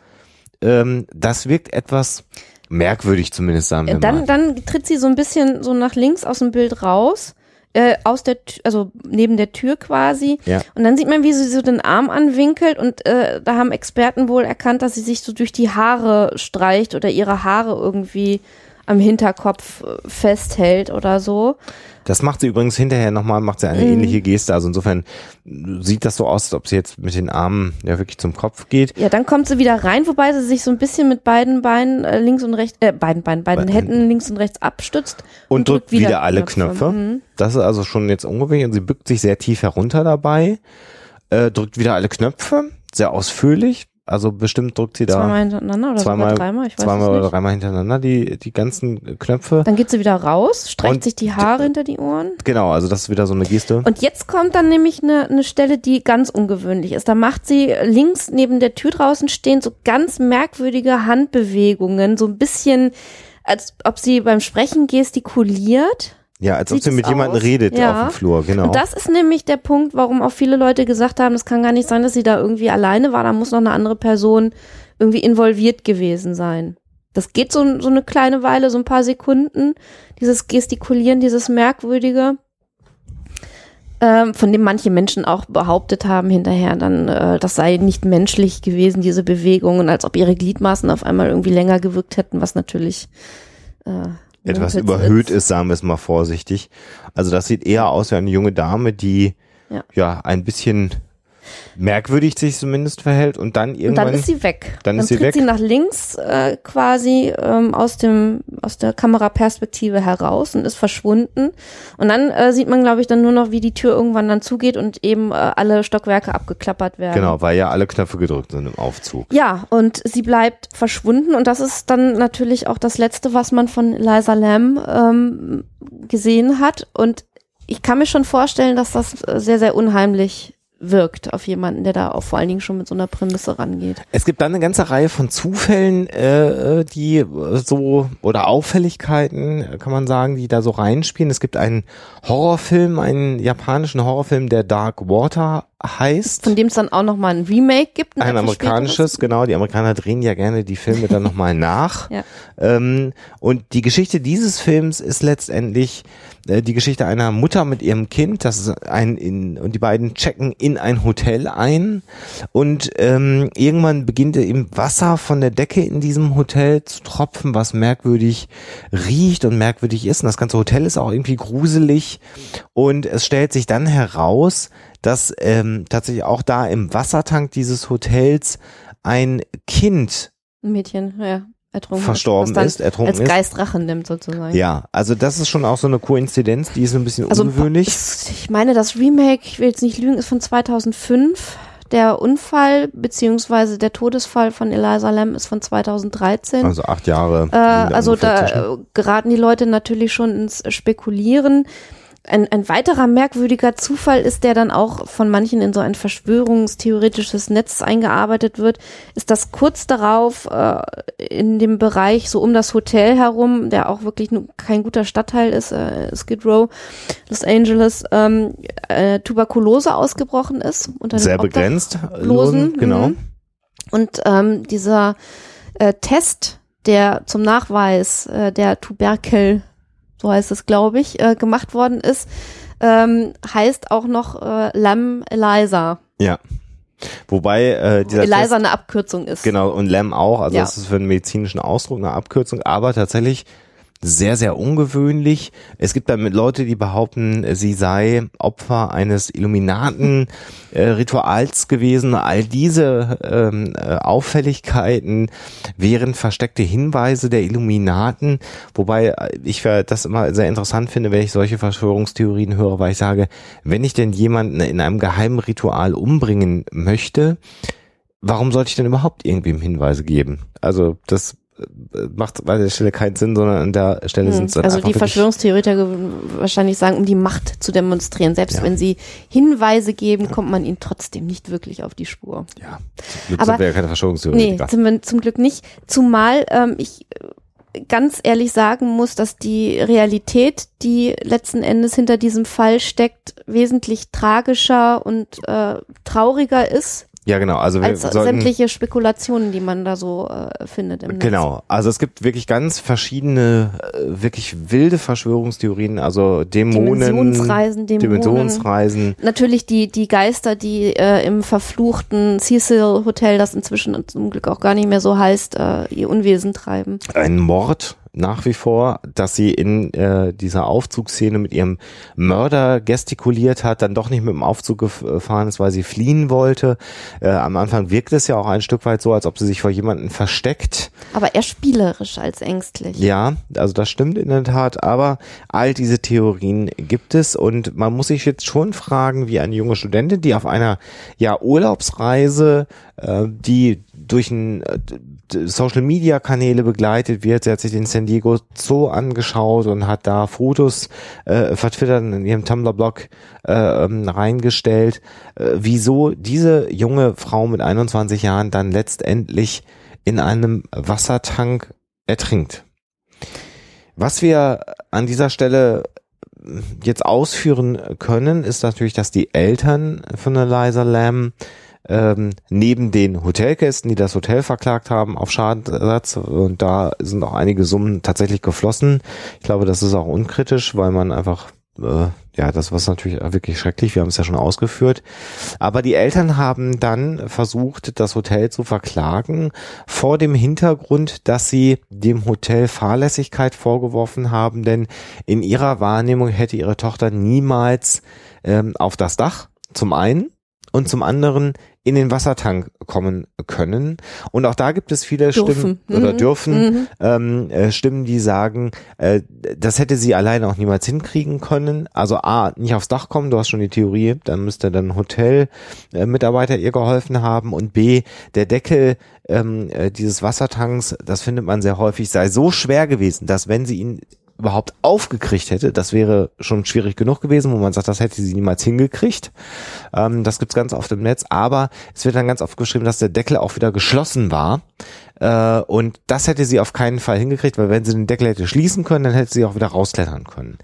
Ähm, das wirkt etwas merkwürdig zumindest, sagen wir dann, mal. dann tritt sie so ein bisschen so nach links aus dem Bild raus, äh, aus der, also neben der Tür quasi. Ja. Und dann sieht man, wie sie so den Arm anwinkelt und äh, da haben Experten wohl erkannt, dass sie sich so durch die Haare streicht oder ihre Haare irgendwie am Hinterkopf äh, festhält oder so. Das macht sie übrigens hinterher nochmal, macht sie eine Mhm. ähnliche Geste. Also insofern sieht das so aus, als ob sie jetzt mit den Armen ja wirklich zum Kopf geht. Ja, dann kommt sie wieder rein, wobei sie sich so ein bisschen mit beiden Beinen äh, links und rechts, äh, beiden Beinen, beiden Beiden. Händen links und rechts abstützt. und, drückt wieder, alle Knöpfe. Mhm. Das ist also schon jetzt ungewöhnlich und sie bückt sich sehr tief herunter dabei, äh, drückt wieder alle Knöpfe, sehr ausführlich. Also bestimmt drückt sie da Zweimal hintereinander oder zweimal, dreimal, ich weiß zweimal oder dreimal hintereinander die, die ganzen Knöpfe. Dann geht sie wieder raus, streicht Und sich die Haare hinter die Ohren. Genau, also das ist wieder so eine Geste. Und jetzt kommt dann nämlich eine, eine Stelle, die ganz ungewöhnlich ist. Da macht sie links neben der Tür draußen stehen so ganz merkwürdige Handbewegungen, so ein bisschen, als ob sie beim Sprechen gestikuliert. Ja, als ob sie mit jemandem redet Ja. auf dem Flur, genau. Und das ist nämlich der Punkt, warum auch viele Leute gesagt haben, es kann gar nicht sein, dass sie da irgendwie alleine war, da muss noch eine andere Person irgendwie involviert gewesen sein. Das geht so, so eine kleine Weile, so ein paar Sekunden, dieses Gestikulieren, dieses Merkwürdige, ähm, von dem manche Menschen auch behauptet haben hinterher dann, äh, das sei nicht menschlich gewesen, diese Bewegungen, als ob ihre Gliedmaßen auf einmal irgendwie länger gewirkt hätten, was natürlich äh, Etwas überhöht ist, sagen wir es mal vorsichtig. Also das sieht eher aus wie eine junge Dame, die Ja. ja, ein bisschen merkwürdig sich zumindest verhält und dann Und irgendwann dann ist sie weg. dann ist sie tritt weg. sie nach links äh, quasi ähm, aus dem aus der Kameraperspektive heraus und ist verschwunden. Und dann äh, sieht man, glaube ich, dann nur noch, wie die Tür irgendwann dann zugeht und eben äh, alle Stockwerke abgeklappert werden. genau, weil ja alle Knöpfe gedrückt sind im Aufzug. Ja, und sie bleibt verschwunden und das ist dann natürlich auch das Letzte, was man von Liza Lam ähm, gesehen hat. Und ich kann mir schon vorstellen, dass das äh, sehr, sehr unheimlich wirkt auf jemanden, der da auch vor allen Dingen schon mit so einer Prämisse rangeht. Es gibt dann eine ganze Reihe von Zufällen, äh, die äh, so oder Auffälligkeiten, äh, kann man sagen, die da so reinspielen. Es gibt einen Horrorfilm, einen japanischen Horrorfilm, der Dark Water heißt. Von dem es dann auch nochmal ein Remake gibt. Ein amerikanisches, genau. Die Amerikaner drehen ja gerne die Filme dann nochmal nach. Ja. Ähm, und die Geschichte dieses Films ist letztendlich äh, die Geschichte einer Mutter mit ihrem Kind. Das ist ein in, und die beiden checken in ein Hotel ein und ähm, irgendwann beginnt eben Wasser von der Decke in diesem Hotel zu tropfen, was merkwürdig riecht und merkwürdig ist. Und das ganze Hotel ist auch irgendwie gruselig. Und es stellt sich dann heraus, dass ähm, tatsächlich auch da im Wassertank dieses Hotels ein Kind Ein Mädchen, ja, ertrunken verstorben ist, ertrunken als ist. Geist Rache nimmt sozusagen. Ja, also das ist schon auch so eine Koinzidenz, die ist ein bisschen Also ungewöhnlich. ich meine, das Remake, ich will jetzt nicht lügen, ist von 2005. Der Unfall beziehungsweise der Todesfall von Eliza Lam ist von 2013. Also acht Jahre. Äh, also da äh, geraten die Leute natürlich schon ins Spekulieren. Ein, ein weiterer merkwürdiger Zufall ist, der dann auch von manchen in so ein verschwörungstheoretisches Netz eingearbeitet wird, ist, dass kurz darauf äh, in dem Bereich so um das Hotel herum, der auch wirklich kein guter Stadtteil ist, äh, Skid Row, Los Angeles, ähm, äh, Tuberkulose ausgebrochen ist. Unter Sehr begrenzt. Losen, genau. mhm. Und ähm, dieser äh, Test, der zum Nachweis äh, der Tuberkel, so heißt es, glaube ich, äh, gemacht worden ist, ähm, heißt auch noch äh, Lam Eliza. Ja. Wobei äh, dieser Eliza Test, eine Abkürzung ist. genau und Lam auch, also Ja. das ist für einen medizinischen Ausdruck eine Abkürzung, aber tatsächlich sehr, sehr ungewöhnlich. Es gibt damit Leute, die behaupten, sie sei Opfer eines Illuminaten-Rituals gewesen. All diese ähm, äh, Auffälligkeiten wären versteckte Hinweise der Illuminaten, wobei äh, ich äh, das immer sehr interessant finde, wenn ich solche Verschwörungstheorien höre, weil ich sage, wenn ich denn jemanden in einem geheimen Ritual umbringen möchte, warum sollte ich denn überhaupt irgendwem Hinweise geben? Also das äh, macht an der Stelle keinen Sinn, sondern an der Stelle Hm. sind es Also die Verschwörungstheoretiker würden wahrscheinlich sagen, um die Macht zu demonstrieren. Selbst Ja. wenn sie Hinweise geben, kommt man ihnen trotzdem nicht wirklich auf die Spur. Ja, zum Glück Aber- sind wir ja keine Nee, Verschwörungstheoretiker. zum, zum Glück nicht. Zumal ähm, ich äh, ganz ehrlich sagen muss, dass die Realität, die letzten Endes hinter diesem Fall steckt, wesentlich tragischer und äh, trauriger ist ja, genau. Also wir als sollten, sämtliche Spekulationen, die man da so äh, findet im Netz. Genau, also es gibt wirklich ganz verschiedene, äh, wirklich wilde Verschwörungstheorien, also Dämonen, Dimensionsreisen, Dämonen. Dimensionsreisen, Natürlich die, die Geister, die äh, im verfluchten Cecil Hotel, das inzwischen zum Glück auch gar nicht mehr so heißt, äh, ihr Unwesen treiben. ein Mord nach wie vor, dass sie in äh, dieser Aufzugsszene mit ihrem Mörder gestikuliert hat, dann doch nicht mit dem Aufzug gefahren ist, weil sie fliehen wollte. Äh, am Anfang wirkt es ja auch ein Stück weit so, als ob sie sich vor jemanden versteckt. Aber eher spielerisch als ängstlich. Ja, also das stimmt in der Tat, aber all diese Theorien gibt es und man muss sich jetzt schon fragen, wie eine junge Studentin, die auf einer ja Urlaubsreise, äh, die durch ein äh, Social Media Kanäle begleitet wird, sie hat sich den San Diego Zoo angeschaut und hat da Fotos äh, vertwittert und in ihrem Tumblr-Blog äh, ähm, reingestellt, äh, wieso diese junge Frau mit 21 Jahren dann letztendlich in einem Wassertank ertrinkt. Was wir an dieser Stelle jetzt ausführen können, ist natürlich, dass die Eltern von Eliza Lamb ähm, neben den Hotelgästen, die das Hotel verklagt haben auf Schadensersatz, und da sind auch einige Summen tatsächlich geflossen. Ich glaube, das ist auch unkritisch, weil man einfach äh, ja, das war natürlich wirklich schrecklich. Wir haben es ja schon ausgeführt. Aber die Eltern haben dann versucht, das Hotel zu verklagen vor dem Hintergrund, dass sie dem Hotel Fahrlässigkeit vorgeworfen haben, denn in ihrer Wahrnehmung hätte ihre Tochter niemals ähm, auf das Dach zum einen und zum anderen in den Wassertank kommen können. Und auch da gibt es viele Dürfen. Stimmen oder Mhm. dürfen Mhm. ähm, äh, Stimmen, die sagen, äh, das hätte sie alleine auch niemals hinkriegen können. Also A, nicht aufs Dach kommen, du hast schon die Theorie, dann müsste dann Hotel-Mitarbeiter ihr geholfen haben und B, der Deckel ähm, äh, dieses Wassertanks, das findet man sehr häufig, sei so schwer gewesen, dass wenn sie ihn überhaupt aufgekriegt hätte, das wäre schon schwierig genug gewesen, wo man sagt, das hätte sie niemals hingekriegt. Ähm, das gibt's ganz oft im Netz, aber es wird dann ganz oft geschrieben, dass der Deckel auch wieder geschlossen war. Äh, und das hätte sie auf keinen Fall hingekriegt, weil wenn sie den Deckel hätte schließen können, dann hätte sie auch wieder rausklettern können.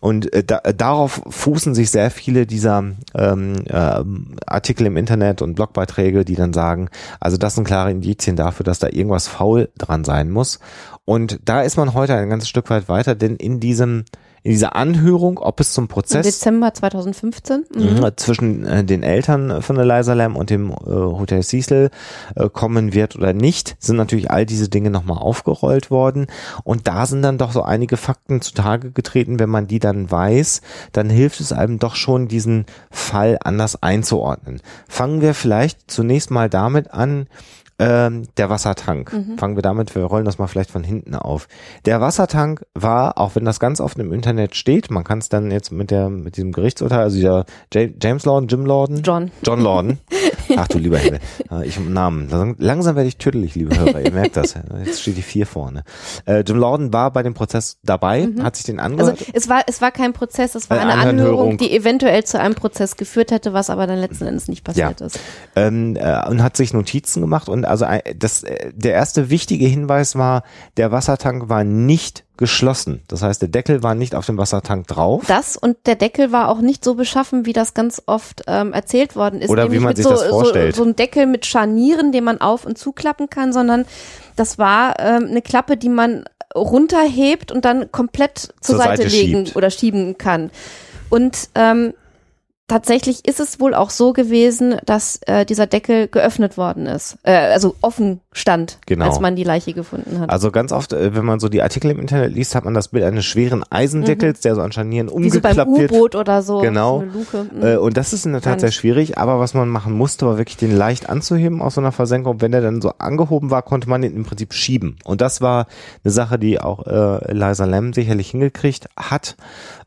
Und äh, da, darauf fußen sich sehr viele dieser ähm, äh, Artikel im Internet und Blogbeiträge, die dann sagen, also das sind klare Indizien dafür, dass da irgendwas faul dran sein muss. Und da ist man heute ein ganzes Stück weit weiter, denn in diesem in dieser Anhörung, ob es zum Im Prozess Dezember 2015. Mhm. Mhm. zwischen äh, den Eltern von Eliza Lam und dem äh, Hotel Cecil äh, kommen wird oder nicht, sind natürlich all diese Dinge nochmal aufgerollt worden. Und da sind dann doch so einige Fakten zutage getreten. Wenn man die dann weiß, dann hilft es einem doch schon, diesen Fall anders einzuordnen. Fangen wir vielleicht zunächst mal damit an, ähm, der Wassertank. Fangen wir damit, wir rollen das mal vielleicht von hinten auf. Der Wassertank war, auch wenn das ganz oft im Internet steht, man kann es dann jetzt mit der mit diesem Gerichtsurteil, also dieser Ja- James Lorden, Jim Lorden, John. John Lorden. Ach du lieber Himmel, Äh, ich Namen. Lang- Langsam werde ich tüdelig, liebe Hörer. Ihr merkt das. Jetzt steht die vier vorne. Äh, Jim Lorden war bei dem Prozess dabei, hat sich den Also angehört. es war, es war kein Prozess, es war Äh, eine Anhörung. Anhörung, die eventuell zu einem Prozess geführt hätte, was aber dann letzten Endes nicht passiert ist. ähm, äh, und hat sich Notizen gemacht und also ein- das, äh, der erste wichtige Hinweis war, der Wassertank war nicht geschlossen. Das heißt, der Deckel war nicht auf dem Wassertank drauf. Das und der Deckel war auch nicht so beschaffen, wie das ganz oft ähm, erzählt worden ist. Oder wie nämlich man mit sich so, das vorstellt. So, so ein Deckel mit Scharnieren, den man auf- und zuklappen kann, sondern das war ähm, eine Klappe, die man runterhebt und dann komplett zur, Zur Seite, Seite legen schiebt. oder schieben kann. Und ähm, tatsächlich ist es wohl auch so gewesen, dass äh, dieser Deckel geöffnet worden ist, äh, also offen stand, Genau. als man die Leiche gefunden hat. Also ganz oft, äh, wenn man so die Artikel im Internet liest, hat man das Bild eines schweren Eisendeckels, der so an Scharnieren Wie so beim umgeklappt wird. U-Boot oder so. Genau. So. Mhm. Äh, und das ist in der Tat Ganz- sehr schwierig, aber was man machen musste, war wirklich den leicht anzuheben aus so einer Versenkung. Wenn der dann so angehoben war, konnte man ihn im Prinzip schieben. Und das war eine Sache, die auch äh, Eliza Lam sicherlich hingekriegt hat,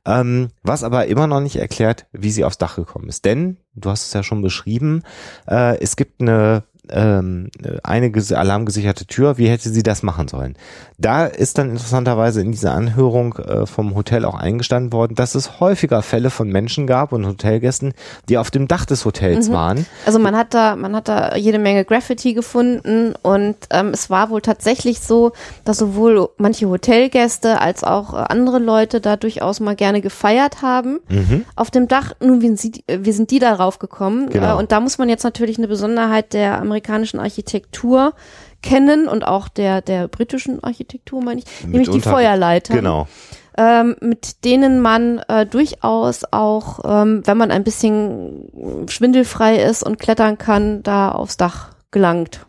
ähm, was aber immer noch nicht erklärt, wie sie aufs Dach gekommen ist. Denn, du hast es ja schon beschrieben, äh, es gibt eine ähm, eine ges- alarmgesicherte Tür, wie hätte sie das machen sollen? Da ist dann interessanterweise in dieser Anhörung äh, vom Hotel auch eingestanden worden, dass es häufiger Fälle von Menschen gab und Hotelgästen, die auf dem Dach des Hotels waren. Also man hat da, man hat da jede Menge Graffiti gefunden und ähm, es war wohl tatsächlich so, dass sowohl manche Hotelgäste als auch äh, andere Leute da durchaus mal gerne gefeiert haben Mhm. auf dem Dach. Nun, wie sind, die, wie sind die darauf gekommen? Genau. Äh, und da muss man jetzt natürlich eine Besonderheit der amerikanischen Architektur kennen und auch der der britischen Architektur meine ich, nämlich die Feuerleiter Genau. ähm, mit denen man äh, durchaus auch, ähm, wenn man ein bisschen schwindelfrei ist und klettern kann, da aufs Dach gelangt.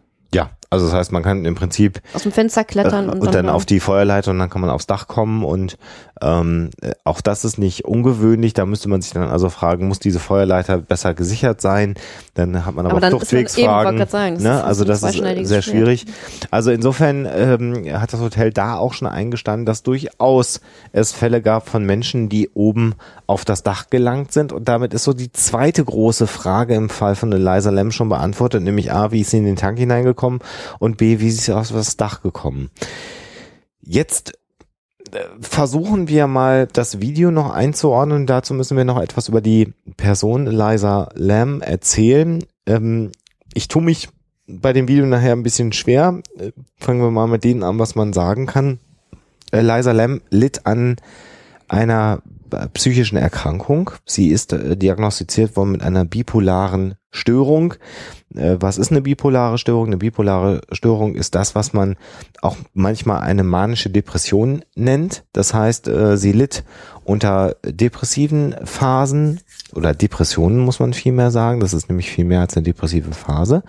Also das heißt, man kann im Prinzip Aus dem Fenster klettern Äh, und, und dann auf die Feuerleiter und dann kann man aufs Dach kommen und ähm, äh, auch das ist nicht ungewöhnlich. Da müsste man sich dann also fragen, muss diese Feuerleiter besser gesichert sein? Dann hat man aber, Aber Fluchtwegsfragen. sagen, ne? Also das ist äh, sehr schwierig. Also insofern ähm, hat das Hotel da auch schon eingestanden, dass durchaus es Fälle gab von Menschen, die oben auf das Dach gelangt sind und damit ist so die zweite große Frage im Fall von Eliza Lam schon beantwortet, nämlich A, wie ist sie in den Tank hineingekommen und B, wie ist auf das Dach gekommen. Jetzt äh, versuchen wir mal das Video noch einzuordnen. Dazu müssen wir noch etwas über die Person Eliza Lam erzählen. Ähm, ich tue mich bei dem Video nachher ein bisschen schwer. Äh, Fangen wir mal mit denen an, was man sagen kann. Eliza Lam litt an einer äh, psychischen Erkrankung. Sie ist äh, diagnostiziert worden mit einer bipolaren Störung. Äh, was ist eine bipolare Störung? Eine bipolare Störung ist das, was man auch manchmal eine manische Depression nennt. Das heißt, äh, sie litt unter depressiven Phasen oder Depressionen muss man vielmehr sagen. Das ist nämlich viel mehr als eine depressive Phase,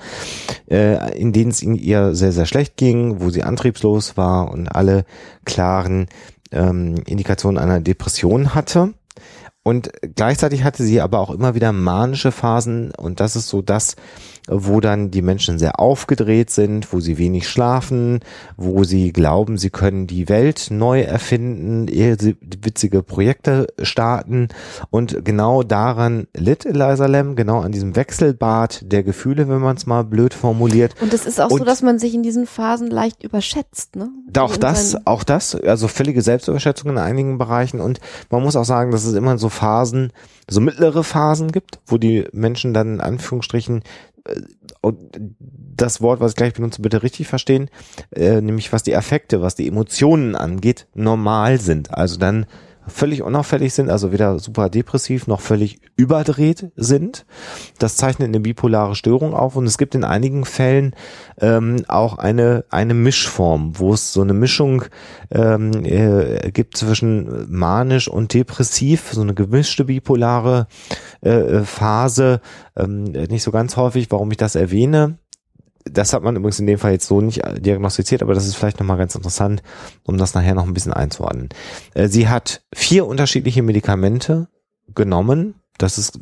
äh, in denen es ihr sehr, sehr schlecht ging, wo sie antriebslos war und alle klaren ähm, Indikationen einer Depression hatte. Und gleichzeitig hatte sie aber auch immer wieder manische Phasen und das ist so das, wo dann die Menschen sehr aufgedreht sind, wo sie wenig schlafen, wo sie glauben, sie können die Welt neu erfinden, witzige Projekte starten und genau daran litt Eliza Lam, genau an diesem Wechselbad der Gefühle, wenn man es mal blöd formuliert. Und es ist auch und so, dass man sich in diesen Phasen leicht überschätzt, ne? Auch das, auch das, also völlige Selbstüberschätzung in einigen Bereichen und man muss auch sagen, dass es immer so Phasen, so mittlere Phasen gibt, wo die Menschen dann in Anführungsstrichen äh, das Wort, was ich gleich benutze, bitte richtig verstehen, äh, nämlich was die Affekte, was die Emotionen angeht, normal sind. Also dann völlig unauffällig sind, also weder super depressiv noch völlig überdreht sind. Das zeichnet eine bipolare Störung auf und es gibt in einigen Fällen ähm, auch eine, eine Mischform, wo es so eine Mischung ähm, äh, gibt zwischen manisch und depressiv, so eine gemischte bipolare äh, Phase. Ähm, nicht so ganz häufig, warum ich das erwähne das hat man übrigens in dem Fall jetzt so nicht diagnostiziert, aber das ist vielleicht nochmal ganz interessant, um das nachher noch ein bisschen einzuordnen. Äh, sie hat vier unterschiedliche Medikamente genommen das ist,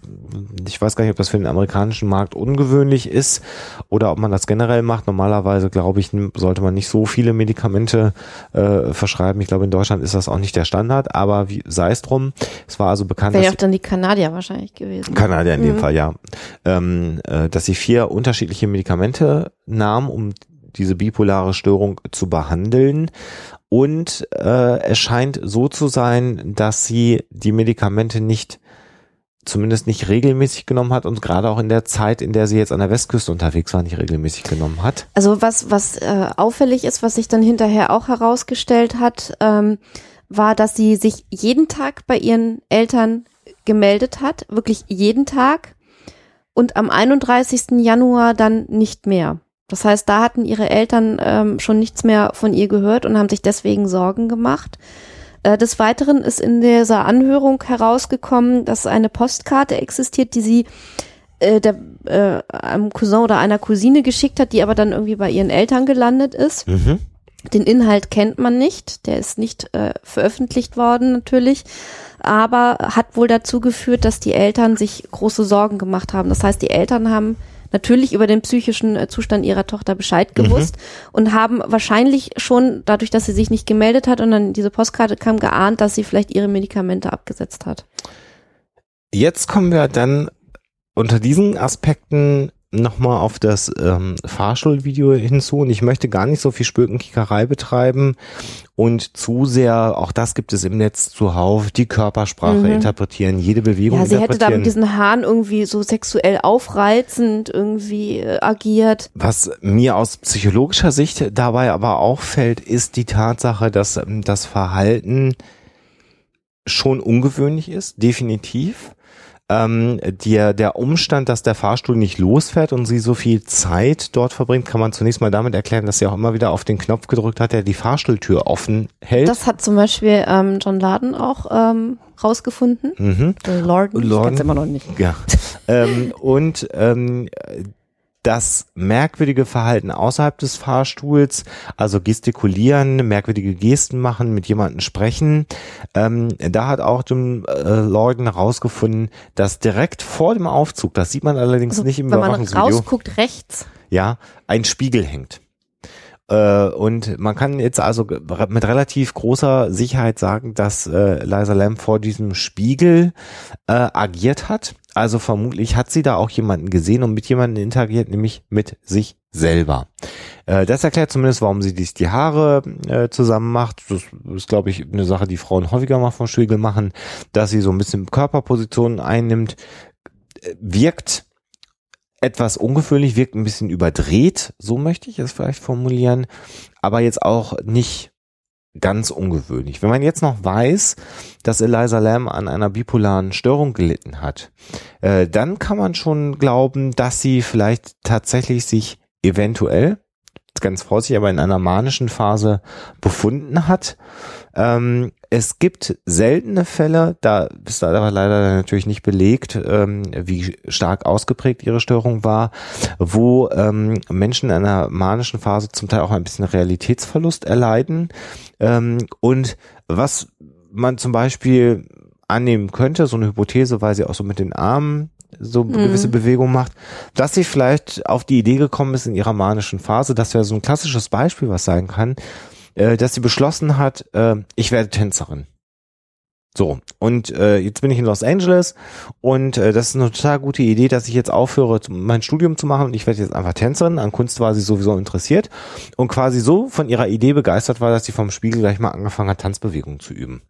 ich weiß gar nicht, ob das für den amerikanischen Markt ungewöhnlich ist oder ob man das generell macht. Normalerweise, glaube ich, sollte man nicht so viele Medikamente äh, verschreiben. Ich glaube, in Deutschland ist das auch nicht der Standard, aber wie, sei es drum. Es war also bekannt, Wäre ja auch dann die Kanadier wahrscheinlich gewesen. Kanadier in mhm. dem Fall, ja. Ähm, äh, dass sie vier unterschiedliche Medikamente nahm, um diese bipolare Störung zu behandeln. Und äh, es scheint so zu sein, dass sie die Medikamente nicht zumindest nicht regelmäßig genommen hat und gerade auch in der Zeit, in der sie jetzt an der Westküste unterwegs war, nicht regelmäßig genommen hat. Also was, was äh, auffällig ist, was sich dann hinterher auch herausgestellt hat, ähm, war, dass sie sich jeden Tag bei ihren Eltern gemeldet hat, wirklich jeden Tag und am 31. Januar dann nicht mehr. Das heißt, da hatten ihre Eltern ähm, schon nichts mehr von ihr gehört und haben sich deswegen Sorgen gemacht. Äh, des Weiteren ist in dieser Anhörung herausgekommen, dass eine Postkarte existiert, die sie äh, der, äh, einem Cousin oder einer Cousine geschickt hat, die aber dann irgendwie bei ihren Eltern gelandet ist. Mhm. Den Inhalt kennt man nicht, der ist nicht äh, veröffentlicht worden natürlich, aber hat wohl dazu geführt, dass die Eltern sich große Sorgen gemacht haben. Das heißt, die Eltern haben natürlich über den psychischen äh, Zustand ihrer Tochter Bescheid mhm. gewusst mhm. und haben wahrscheinlich schon dadurch, dass sie sich nicht gemeldet hat und dann diese Postkarte kam, geahnt, dass sie vielleicht ihre Medikamente abgesetzt hat. Jetzt kommen wir dann unter diesen Aspekten nochmal auf das ähm, Fahrschulvideo hinzu und ich möchte gar nicht so viel Spökenkickerei betreiben und zu sehr, auch das gibt es im Netz zuhauf, die Körpersprache mhm. interpretieren, jede Bewegung Ja, sie hätte da mit diesen Haaren irgendwie so sexuell aufreizend irgendwie äh, agiert. Was mir aus psychologischer Sicht dabei aber auffällt, ist die Tatsache, dass ähm, das Verhalten schon ungewöhnlich ist, definitiv ähm, der, der Umstand, dass der Fahrstuhl nicht losfährt und sie so viel Zeit dort verbringt, kann man zunächst mal damit erklären, dass sie auch immer wieder auf den Knopf gedrückt hat, der die Fahrstuhltür offen hält. Das hat zum Beispiel ähm, John Laden auch ähm, rausgefunden. Mhm. Lorden, Lorden. Ich immer noch nicht. Ja. ähm, und ähm, das merkwürdige Verhalten außerhalb des Fahrstuhls, also gestikulieren, merkwürdige Gesten machen, mit jemandem sprechen, ähm, da hat auch Jim äh, Lorden herausgefunden, dass direkt vor dem Aufzug, das sieht man allerdings also, nicht im Wenn man rausguckt rechts. Ja, ein Spiegel hängt. Äh, und man kann jetzt also mit relativ großer Sicherheit sagen, dass äh, Liza Lamb vor diesem Spiegel äh, agiert hat. Also vermutlich hat sie da auch jemanden gesehen und mit jemandem interagiert, nämlich mit sich selber. Äh, das erklärt zumindest, warum sie dies die Haare äh, zusammen macht. Das ist, glaube ich, eine Sache, die Frauen häufiger mal vom Spiegel machen, dass sie so ein bisschen Körperpositionen einnimmt, wirkt etwas ungewöhnlich, wirkt ein bisschen überdreht, so möchte ich es vielleicht formulieren, aber jetzt auch nicht ganz ungewöhnlich. Wenn man jetzt noch weiß, dass Eliza Lam an einer bipolaren Störung gelitten hat, äh, dann kann man schon glauben, dass sie vielleicht tatsächlich sich eventuell ganz vorsichtig, aber in einer manischen Phase befunden hat. Ähm, es gibt seltene Fälle, da ist aber leider natürlich nicht belegt, ähm, wie stark ausgeprägt ihre Störung war, wo ähm, Menschen in einer manischen Phase zum Teil auch ein bisschen Realitätsverlust erleiden. Ähm, und was man zum Beispiel annehmen könnte, so eine Hypothese, weil sie auch so mit den Armen so Mhm. gewisse Bewegung macht, dass sie vielleicht auf die Idee gekommen ist in ihrer manischen Phase, das wäre so ein klassisches Beispiel, was sein kann, äh, dass sie beschlossen hat, äh, ich werde Tänzerin. So, und äh, jetzt bin ich in Los Angeles und äh, das ist eine total gute Idee, dass ich jetzt aufhöre, mein Studium zu machen und ich werde jetzt einfach Tänzerin. An Kunst war sie sowieso interessiert und quasi so von ihrer Idee begeistert war, dass sie vom Spiegel gleich mal angefangen hat, Tanzbewegungen zu üben.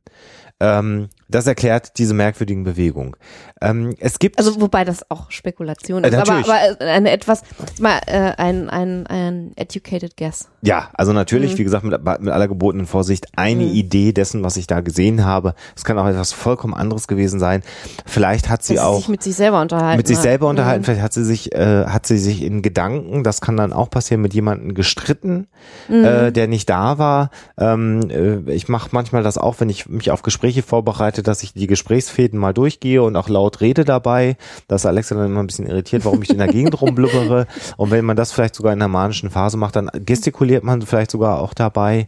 Ähm, das erklärt diese merkwürdigen Bewegungen. Ähm, es gibt Also wobei das auch Spekulation Äh, ist, aber, natürlich. aber eine etwas mal äh, ein ein ein educated guess. Ja, also natürlich, Mhm. wie gesagt, mit, mit aller gebotenen Vorsicht, eine Mhm. Idee dessen, was ich da gesehen habe. Es kann auch etwas vollkommen anderes gewesen sein. Vielleicht hat sie Dass sie auch sich mit sich selber unterhalten. mit sich hat. selber unterhalten, Mhm. vielleicht hat sie sich, äh, hat sie sich in Gedanken, das kann dann auch passieren, mit jemandem gestritten, Mhm. äh, der nicht da war. Ähm, äh, ich mache manchmal das auch, wenn ich mich auf Gespräche vorbereite, dass ich die Gesprächsfäden mal durchgehe und auch laut rede dabei. Da ist Alexa dann immer ein bisschen irritiert, warum ich in der Gegend rumblubbere. Und wenn man das vielleicht sogar in der manischen Phase macht, dann gestikuliert man vielleicht sogar auch dabei.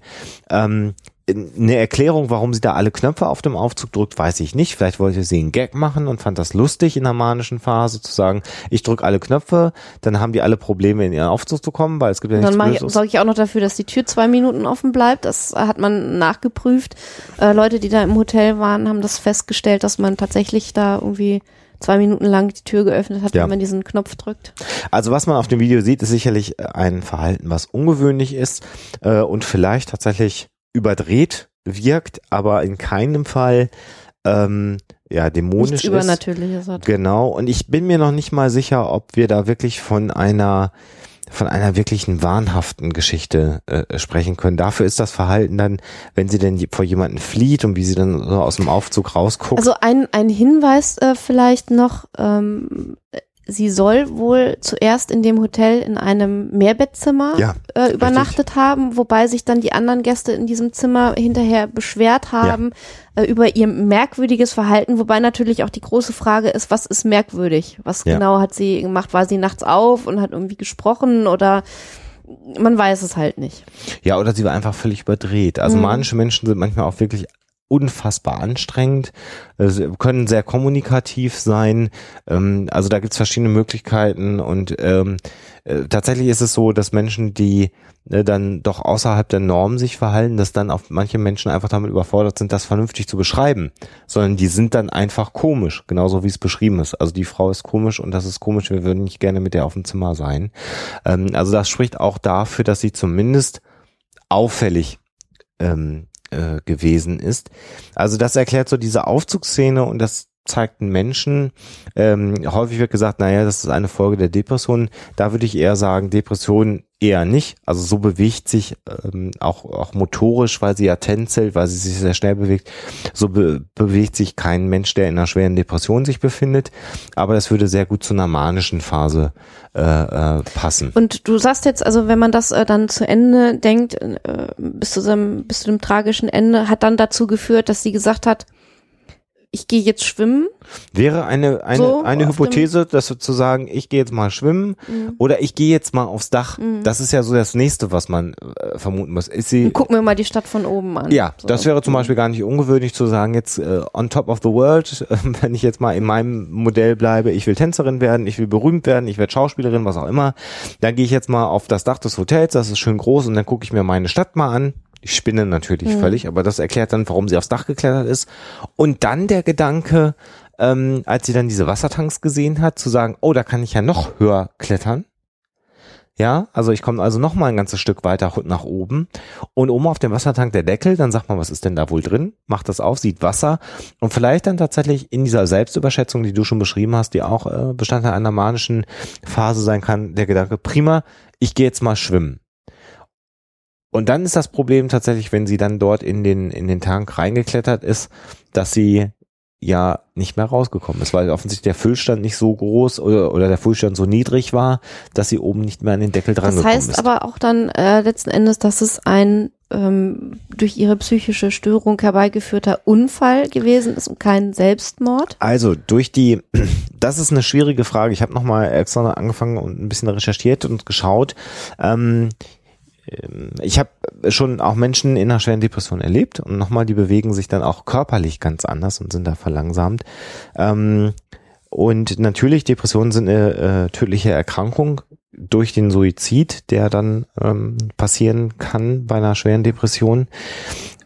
Ähm, eine Erklärung, warum sie da alle Knöpfe auf dem Aufzug drückt, weiß ich nicht. Vielleicht wollte sie einen Gag machen und fand das lustig in der manischen Phase zu sagen, ich drücke alle Knöpfe, dann haben die alle Probleme in ihren Aufzug zu kommen, weil es gibt ja nichts dann sorge ich auch noch dafür, dass die Tür zwei Minuten offen bleibt. Das hat man nachgeprüft. Äh, Leute, die da im Hotel waren, haben das festgestellt, dass man tatsächlich da irgendwie zwei Minuten lang die Tür geöffnet hat, Ja. wenn man diesen Knopf drückt. Also was man auf dem Video sieht, ist sicherlich ein Verhalten, was ungewöhnlich ist äh, und vielleicht tatsächlich überdreht wirkt, aber in keinem Fall ähm, ja dämonisch Nichts ist. Übernatürliches hat. Genau. Und ich bin mir noch nicht mal sicher, ob wir da wirklich von einer von einer wirklichen wahnhaften Geschichte äh, sprechen können. Dafür ist das Verhalten dann, wenn sie denn vor jemanden flieht und wie sie dann so aus dem Aufzug rausguckt. Also ein, ein Hinweis äh, vielleicht noch, ähm, sie soll wohl zuerst in dem Hotel in einem Mehrbettzimmer ja, äh, übernachtet haben, wobei sich dann die anderen Gäste in diesem Zimmer hinterher beschwert haben äh, über ihr merkwürdiges Verhalten, wobei natürlich auch die große Frage ist, was ist merkwürdig? Was Ja. genau hat sie gemacht? War sie nachts auf und hat irgendwie gesprochen oder man weiß es halt nicht. ja, oder sie war einfach völlig überdreht. Also Mhm. manische Menschen sind manchmal auch wirklich unfassbar anstrengend, sie können sehr kommunikativ sein. Ähm, also da gibt's verschiedene Möglichkeiten und ähm, äh, tatsächlich ist es so, dass Menschen, die äh, dann doch außerhalb der Norm sich verhalten, dass dann auch manche Menschen einfach damit überfordert sind, das vernünftig zu beschreiben, sondern die sind dann einfach komisch, genauso wie es beschrieben ist. Also die Frau ist komisch und das ist komisch, wir würden nicht gerne mit der auf dem Zimmer sein. Ähm, also das spricht auch dafür, dass sie zumindest auffällig ähm, äh, gewesen ist. Also das erklärt so diese Aufzugsszene und das zeigt einen Menschen. Ähm, häufig wird gesagt, naja, das ist eine Folge der Depression. Da würde ich eher sagen, Depression eher nicht. Also so bewegt sich ähm, auch, auch motorisch, weil sie ja tänzelt, weil sie sich sehr schnell bewegt. So be bewegt sich kein Mensch, der in einer schweren Depression sich befindet. Aber das würde sehr gut zu einer manischen Phase äh, äh, passen. Und du sagst jetzt, also wenn man das äh, dann zu Ende denkt, äh, bis, zu dem, bis zu dem tragischen Ende, hat dann dazu geführt, dass sie gesagt hat, ich gehe jetzt schwimmen. Wäre eine, eine, So, eine Hypothese, dass wir zu sagen, ich gehe jetzt mal schwimmen Mhm. oder ich gehe jetzt mal aufs Dach. Mhm. Das ist ja so das nächste, was man äh, vermuten muss. Ist sie, Und guck mir mal die Stadt von oben an. ja, So. das wäre zum Beispiel gar nicht ungewöhnlich zu sagen, jetzt äh, on top of the world, äh, wenn ich jetzt mal in meinem Modell bleibe, ich will Tänzerin werden, ich will berühmt werden, ich werde Schauspielerin, was auch immer, dann gehe ich jetzt mal auf das Dach des Hotels, das ist schön groß und dann gucke ich mir meine Stadt mal an. Ich spinne natürlich Mhm. völlig, aber das erklärt dann, warum sie aufs Dach geklettert ist. Und dann der Gedanke, ähm, als sie dann diese Wassertanks gesehen hat, zu sagen, oh, da kann ich ja noch höher klettern. Ja, also ich komme also noch mal ein ganzes Stück weiter nach oben und oben auf dem Wassertank der Deckel, dann sagt man, was ist denn da wohl drin? Macht das auf, sieht Wasser und vielleicht dann tatsächlich in dieser Selbstüberschätzung, die du schon beschrieben hast, die auch äh, Bestandteil einer manischen Phase sein kann, der Gedanke, prima, ich gehe jetzt mal schwimmen. Und dann ist das Problem tatsächlich, wenn sie dann dort in den, in den Tank reingeklettert ist, dass sie ja nicht mehr rausgekommen ist, weil offensichtlich der Füllstand nicht so groß oder, oder der Füllstand so niedrig war, dass sie oben nicht mehr an den Deckel dran Das gekommen heißt ist. aber auch dann äh, letzten Endes, dass es ein ähm, durch ihre psychische Störung herbeigeführter Unfall gewesen ist und kein Selbstmord. Also durch die, das ist eine schwierige Frage. Ich habe nochmal extra angefangen und ein bisschen recherchiert und geschaut. Ähm, ich habe schon auch Menschen in einer schweren Depression erlebt und nochmal, die bewegen sich dann auch körperlich ganz anders und sind da verlangsamt. Ähm, und natürlich, Depressionen sind eine äh, tödliche Erkrankung durch den Suizid, der dann ähm, passieren kann bei einer schweren Depression.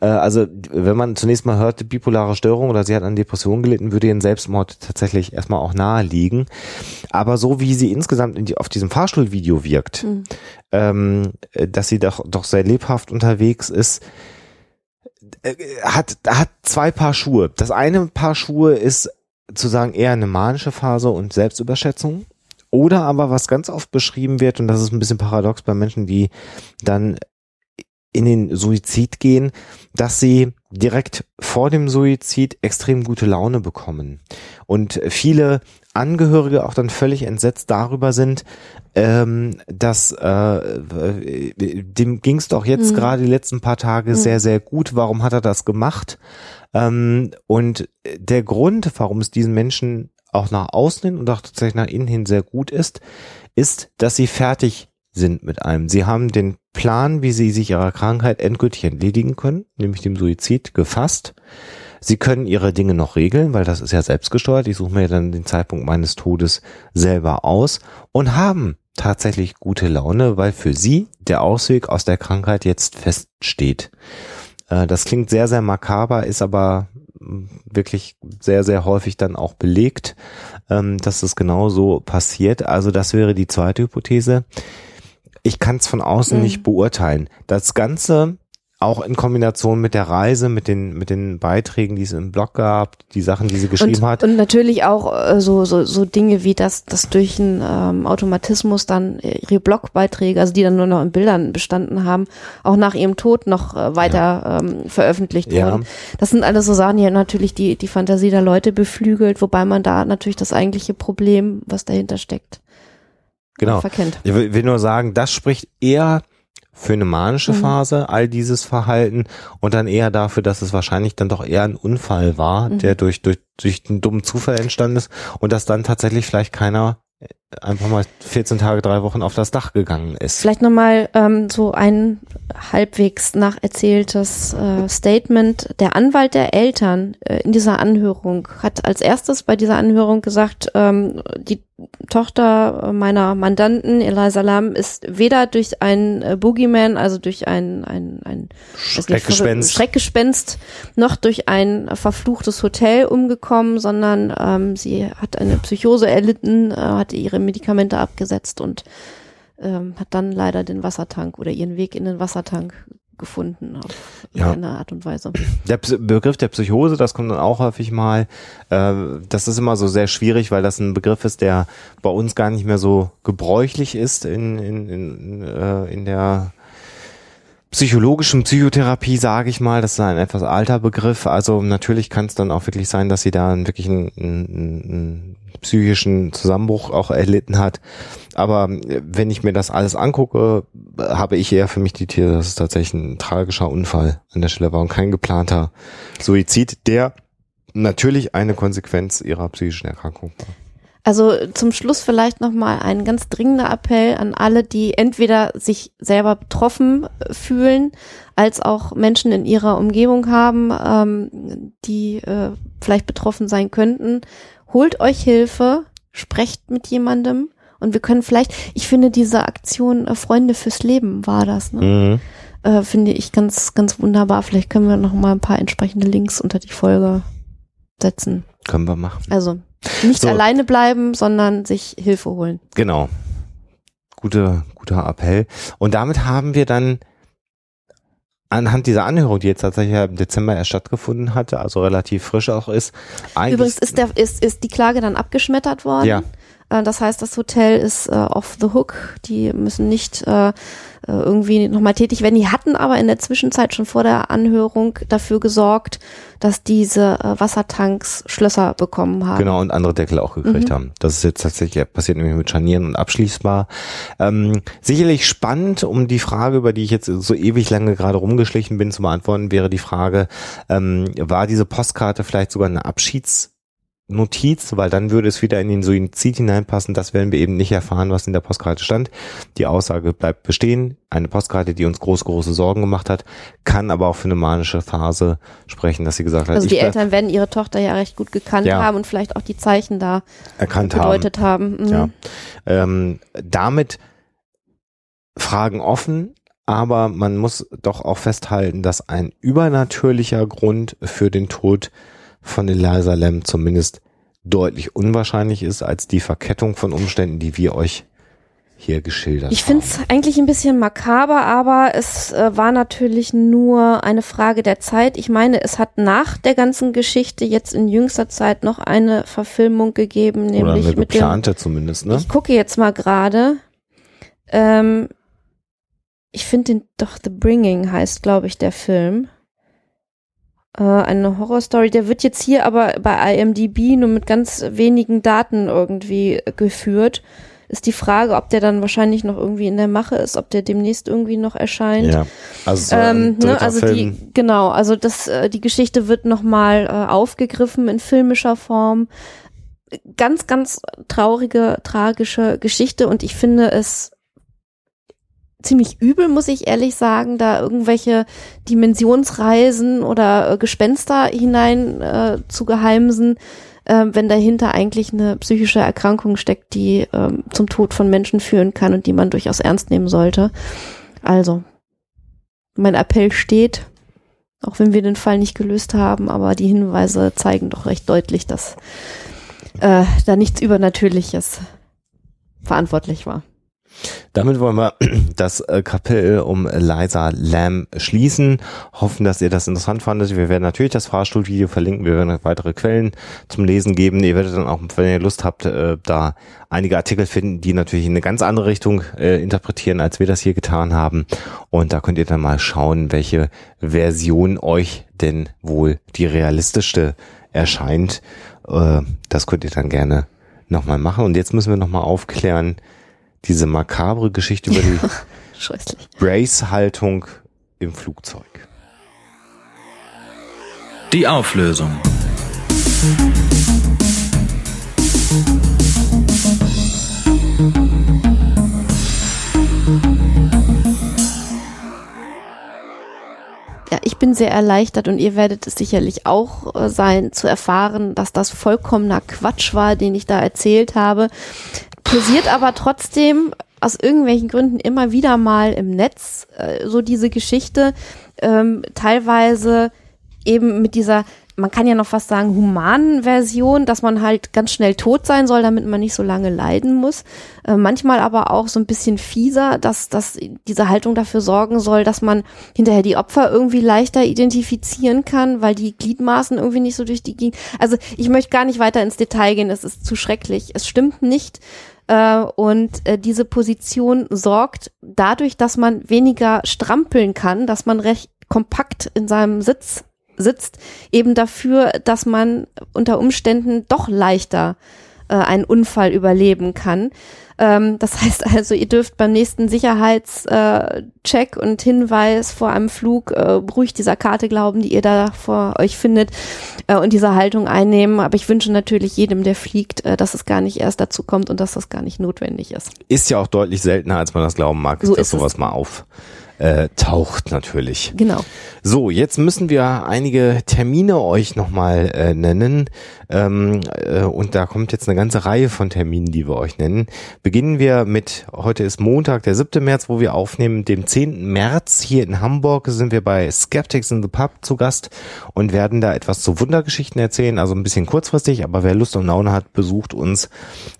Äh, also wenn man zunächst mal hört, bipolare Störung oder sie hat an Depressionen gelitten, würde ihr ein Selbstmord tatsächlich erstmal auch nahe liegen. Aber so wie sie insgesamt in die, auf diesem Fahrstuhlvideo wirkt, Mhm. ähm, äh, dass sie doch, doch sehr lebhaft unterwegs ist, äh, hat, hat zwei Paar Schuhe. Das eine Paar Schuhe ist zu sagen eher eine manische Phase und Selbstüberschätzung. Oder aber was ganz oft beschrieben wird, und das ist ein bisschen paradox bei Menschen, die dann in den Suizid gehen, dass sie direkt vor dem Suizid extrem gute Laune bekommen. Und viele Angehörige auch dann völlig entsetzt darüber sind, ähm, dass äh, dem ging es doch jetzt Mhm. gerade die letzten paar Tage Mhm. sehr, sehr gut. Warum hat er das gemacht? Ähm, und der Grund, warum es diesen Menschen auch nach außen hin und auch tatsächlich nach innen hin sehr gut ist, ist, dass sie fertig sind mit allem. Sie haben den Plan, wie sie sich ihrer Krankheit endgültig entledigen können, nämlich dem Suizid, gefasst. Sie können ihre Dinge noch regeln, weil das ist ja selbstgesteuert. Ich suche mir dann den Zeitpunkt meines Todes selber aus und haben tatsächlich gute Laune, weil für sie der Ausweg aus der Krankheit jetzt feststeht. Äh, Das klingt sehr, sehr makaber, ist aber mh, wirklich sehr, sehr häufig dann auch belegt, ähm, dass das genau so passiert. Also das wäre die zweite Hypothese. Ich kann es von außen Mhm. nicht beurteilen. Das Ganze auch in Kombination mit der Reise, mit den, mit den Beiträgen, die es im Blog gab, die Sachen, die sie geschrieben und, hat. Und natürlich auch äh, so, so, so Dinge wie das, das durch einen ähm, Automatismus dann ihre Blogbeiträge, also die dann nur noch in Bildern bestanden haben, auch nach ihrem Tod noch äh, weiter ähm, veröffentlicht Ja. wurden. Das sind alles so Sachen, die natürlich die, die Fantasie der Leute beflügelt, wobei man da natürlich das eigentliche Problem, was dahinter steckt, Genau. verkennt. Ich will nur sagen, das spricht eher für eine manische Mhm. Phase, all dieses Verhalten und dann eher dafür, dass es wahrscheinlich dann doch eher ein Unfall war, Mhm. der durch, durch, durch einen dummen Zufall entstanden ist und dass dann tatsächlich vielleicht keiner einfach mal 14 Tage, drei Wochen auf das Dach gegangen ist. Vielleicht nochmal ähm, so ein halbwegs nacherzähltes äh, Statement. Der Anwalt der Eltern äh, in dieser Anhörung hat als erstes bei dieser Anhörung gesagt, ähm, die Tochter meiner Mandanten, Eliza Lam, ist weder durch ein äh, Boogeyman, also durch ein, ein, ein nicht, Schreckgespenst. Schreckgespenst, noch durch ein verfluchtes Hotel umgekommen, sondern ähm, sie hat eine Psychose erlitten, äh, hatte ihre Medikamente abgesetzt und ähm, hat dann leider den Wassertank oder ihren Weg in den Wassertank gefunden auf Ja. eine Art und Weise. Der Psy- Begriff der Psychose, das kommt dann auch häufig mal. Äh, das ist immer so sehr schwierig, weil das ein Begriff ist, der bei uns gar nicht mehr so gebräuchlich ist in, in, in, äh, in der psychologischen Psychotherapie, sage ich mal. Das ist ein etwas alter Begriff. Also natürlich kann es dann auch wirklich sein, dass sie da einen, wirklich einen, einen, einen psychischen Zusammenbruch auch erlitten hat. Aber äh, wenn ich mir das alles angucke, habe ich eher für mich die These, dass es tatsächlich ein tragischer Unfall an der Stelle war und kein geplanter Suizid, der natürlich eine Konsequenz ihrer psychischen Erkrankung war. Also zum Schluss vielleicht nochmal ein ganz dringender Appell an alle, die entweder sich selber betroffen äh, fühlen, als auch Menschen in ihrer Umgebung haben, ähm, die äh, vielleicht betroffen sein könnten. Holt euch Hilfe, sprecht mit jemandem und wir können vielleicht, ich finde diese Aktion äh, Freunde fürs Leben war das, ne? Mhm. äh, finde ich ganz, ganz wunderbar. Vielleicht können wir noch mal ein paar entsprechende Links unter die Folge setzen. Können wir machen. Also nicht So. alleine bleiben, sondern sich Hilfe holen. Genau. Gute, guter Appell. Und damit haben wir dann anhand dieser Anhörung, die jetzt tatsächlich im Dezember erst stattgefunden hatte, also relativ frisch auch ist, Übrigens ist der ist ist die Klage dann abgeschmettert worden. Ja. Äh, das heißt, das Hotel ist äh, off the hook. Die müssen nicht äh, äh irgendwie nochmal tätig werden. Die hatten aber in der Zwischenzeit schon vor der Anhörung dafür gesorgt, dass diese äh, Wassertanks Schlösser bekommen haben. Genau, und andere Deckel auch gekriegt mhm. haben. Das ist jetzt tatsächlich passiert nämlich mit Scharnieren und abschließbar. Ähm, sicherlich spannend, um die Frage, über die ich jetzt so ewig lange gerade rumgeschlichen bin, zu beantworten, wäre die Frage, ähm, war diese Postkarte vielleicht sogar eine Abschieds- Notiz, weil dann würde es wieder in den Suizid hineinpassen. Das werden wir eben nicht erfahren, was in der Postkarte stand. Die Aussage bleibt bestehen. Eine Postkarte, die uns große, große Sorgen gemacht hat, kann aber auch für eine manische Phase sprechen, dass sie gesagt hat. Also die Eltern werden ihre Tochter ja recht gut gekannt ja, haben und vielleicht auch die Zeichen da erkannt gedeutet haben. haben. Mhm. Ja. Ähm, damit Fragen offen, aber man muss doch auch festhalten, dass ein übernatürlicher Grund für den Tod von Eliza Lam zumindest deutlich unwahrscheinlich ist als die Verkettung von Umständen, die wir euch hier geschildert Ich finde es eigentlich ein bisschen makaber, aber es äh, war natürlich nur eine Frage der Zeit. Ich meine, es hat nach der ganzen Geschichte jetzt in jüngster Zeit noch eine Verfilmung gegeben, nämlich Oder eine geplante mit dem, zumindest, ne? Ich gucke jetzt mal gerade. Ähm, ich finde den doch The Bringing heißt, glaube ich, der Film äh, eine Horrorstory. Der wird jetzt hier aber bei IMDb nur mit ganz wenigen Daten irgendwie geführt. Ist die Frage, ob der dann wahrscheinlich noch irgendwie in der Mache ist, ob der demnächst irgendwie noch erscheint. Ja, also, so ähm, ne, also die genau, also das äh, die Geschichte wird nochmal äh, aufgegriffen in filmischer Form. Ganz, ganz traurige, tragische Geschichte und ich finde es ziemlich übel, muss ich ehrlich sagen, da irgendwelche Dimensionsreisen oder äh, Gespenster hinein äh, zu geheimsen, äh, wenn dahinter eigentlich eine psychische Erkrankung steckt, die äh, zum Tod von Menschen führen kann und die man durchaus ernst nehmen sollte. Also, mein Appell steht, auch wenn wir den Fall nicht gelöst haben, aber die Hinweise zeigen doch recht deutlich, dass äh, da nichts Übernatürliches verantwortlich war. Damit wollen wir das äh, Kapitel um Liza Lamb schließen. Hoffen, dass ihr das interessant fandet. Wir werden natürlich das Fahrstuhlvideo verlinken. Wir werden weitere Quellen zum Lesen geben. Ihr werdet dann auch, wenn ihr Lust habt, äh, da einige Artikel finden, die natürlich in eine ganz andere Richtung äh, interpretieren, als wir das hier getan haben. Und da könnt ihr dann mal schauen, welche Version euch denn wohl die realistischste erscheint. Das könnt ihr dann gerne nochmal machen. Und jetzt müssen wir nochmal aufklären, diese makabre Geschichte über die Brace-Haltung im Flugzeug. Die Auflösung. Ja, ich bin sehr erleichtert und ihr werdet es sicherlich auch äh, sein, zu erfahren, dass das vollkommener Quatsch war, den ich da erzählt habe kursiert aber trotzdem aus irgendwelchen Gründen immer wieder mal im Netz äh, so diese Geschichte, ähm, teilweise eben mit dieser, man kann ja noch fast sagen, humanen Version, dass man halt ganz schnell tot sein soll, damit man nicht so lange leiden muss. Äh, manchmal aber auch so ein bisschen fieser, dass, dass diese Haltung dafür sorgen soll, dass man hinterher die Opfer irgendwie leichter identifizieren kann, weil die Gliedmaßen irgendwie nicht so durch die Gegend. Also ich möchte gar nicht weiter ins Detail gehen, es ist zu schrecklich. Es stimmt nicht. Äh, und äh, diese Position sorgt dadurch, dass man weniger strampeln kann, dass man recht kompakt in seinem Sitz sitzt, eben dafür, dass man unter Umständen doch leichter äh, einen Unfall überleben kann. Ähm, das heißt also, ihr dürft beim nächsten Sicherheitscheck äh, und Hinweis vor einem Flug äh, ruhig dieser Karte glauben, die ihr da vor euch findet äh, und diese Haltung einnehmen. Aber ich wünsche natürlich jedem, der fliegt, äh, dass es gar nicht erst dazu kommt und dass das gar nicht notwendig ist. Ist ja auch deutlich seltener, als man das glauben mag, so dass sowas es. mal auf äh, taucht natürlich. Genau. So, jetzt müssen wir einige Termine euch nochmal äh, nennen. Ähm, äh, und da kommt jetzt eine ganze Reihe von Terminen, die wir euch nennen. Beginnen wir mit, heute ist Montag, der 7. März, wo wir aufnehmen, dem 10. März hier in Hamburg sind wir bei Skeptics in the Pub zu Gast und werden da etwas zu Wundergeschichten erzählen, also ein bisschen kurzfristig, aber wer Lust und Laune hat, besucht uns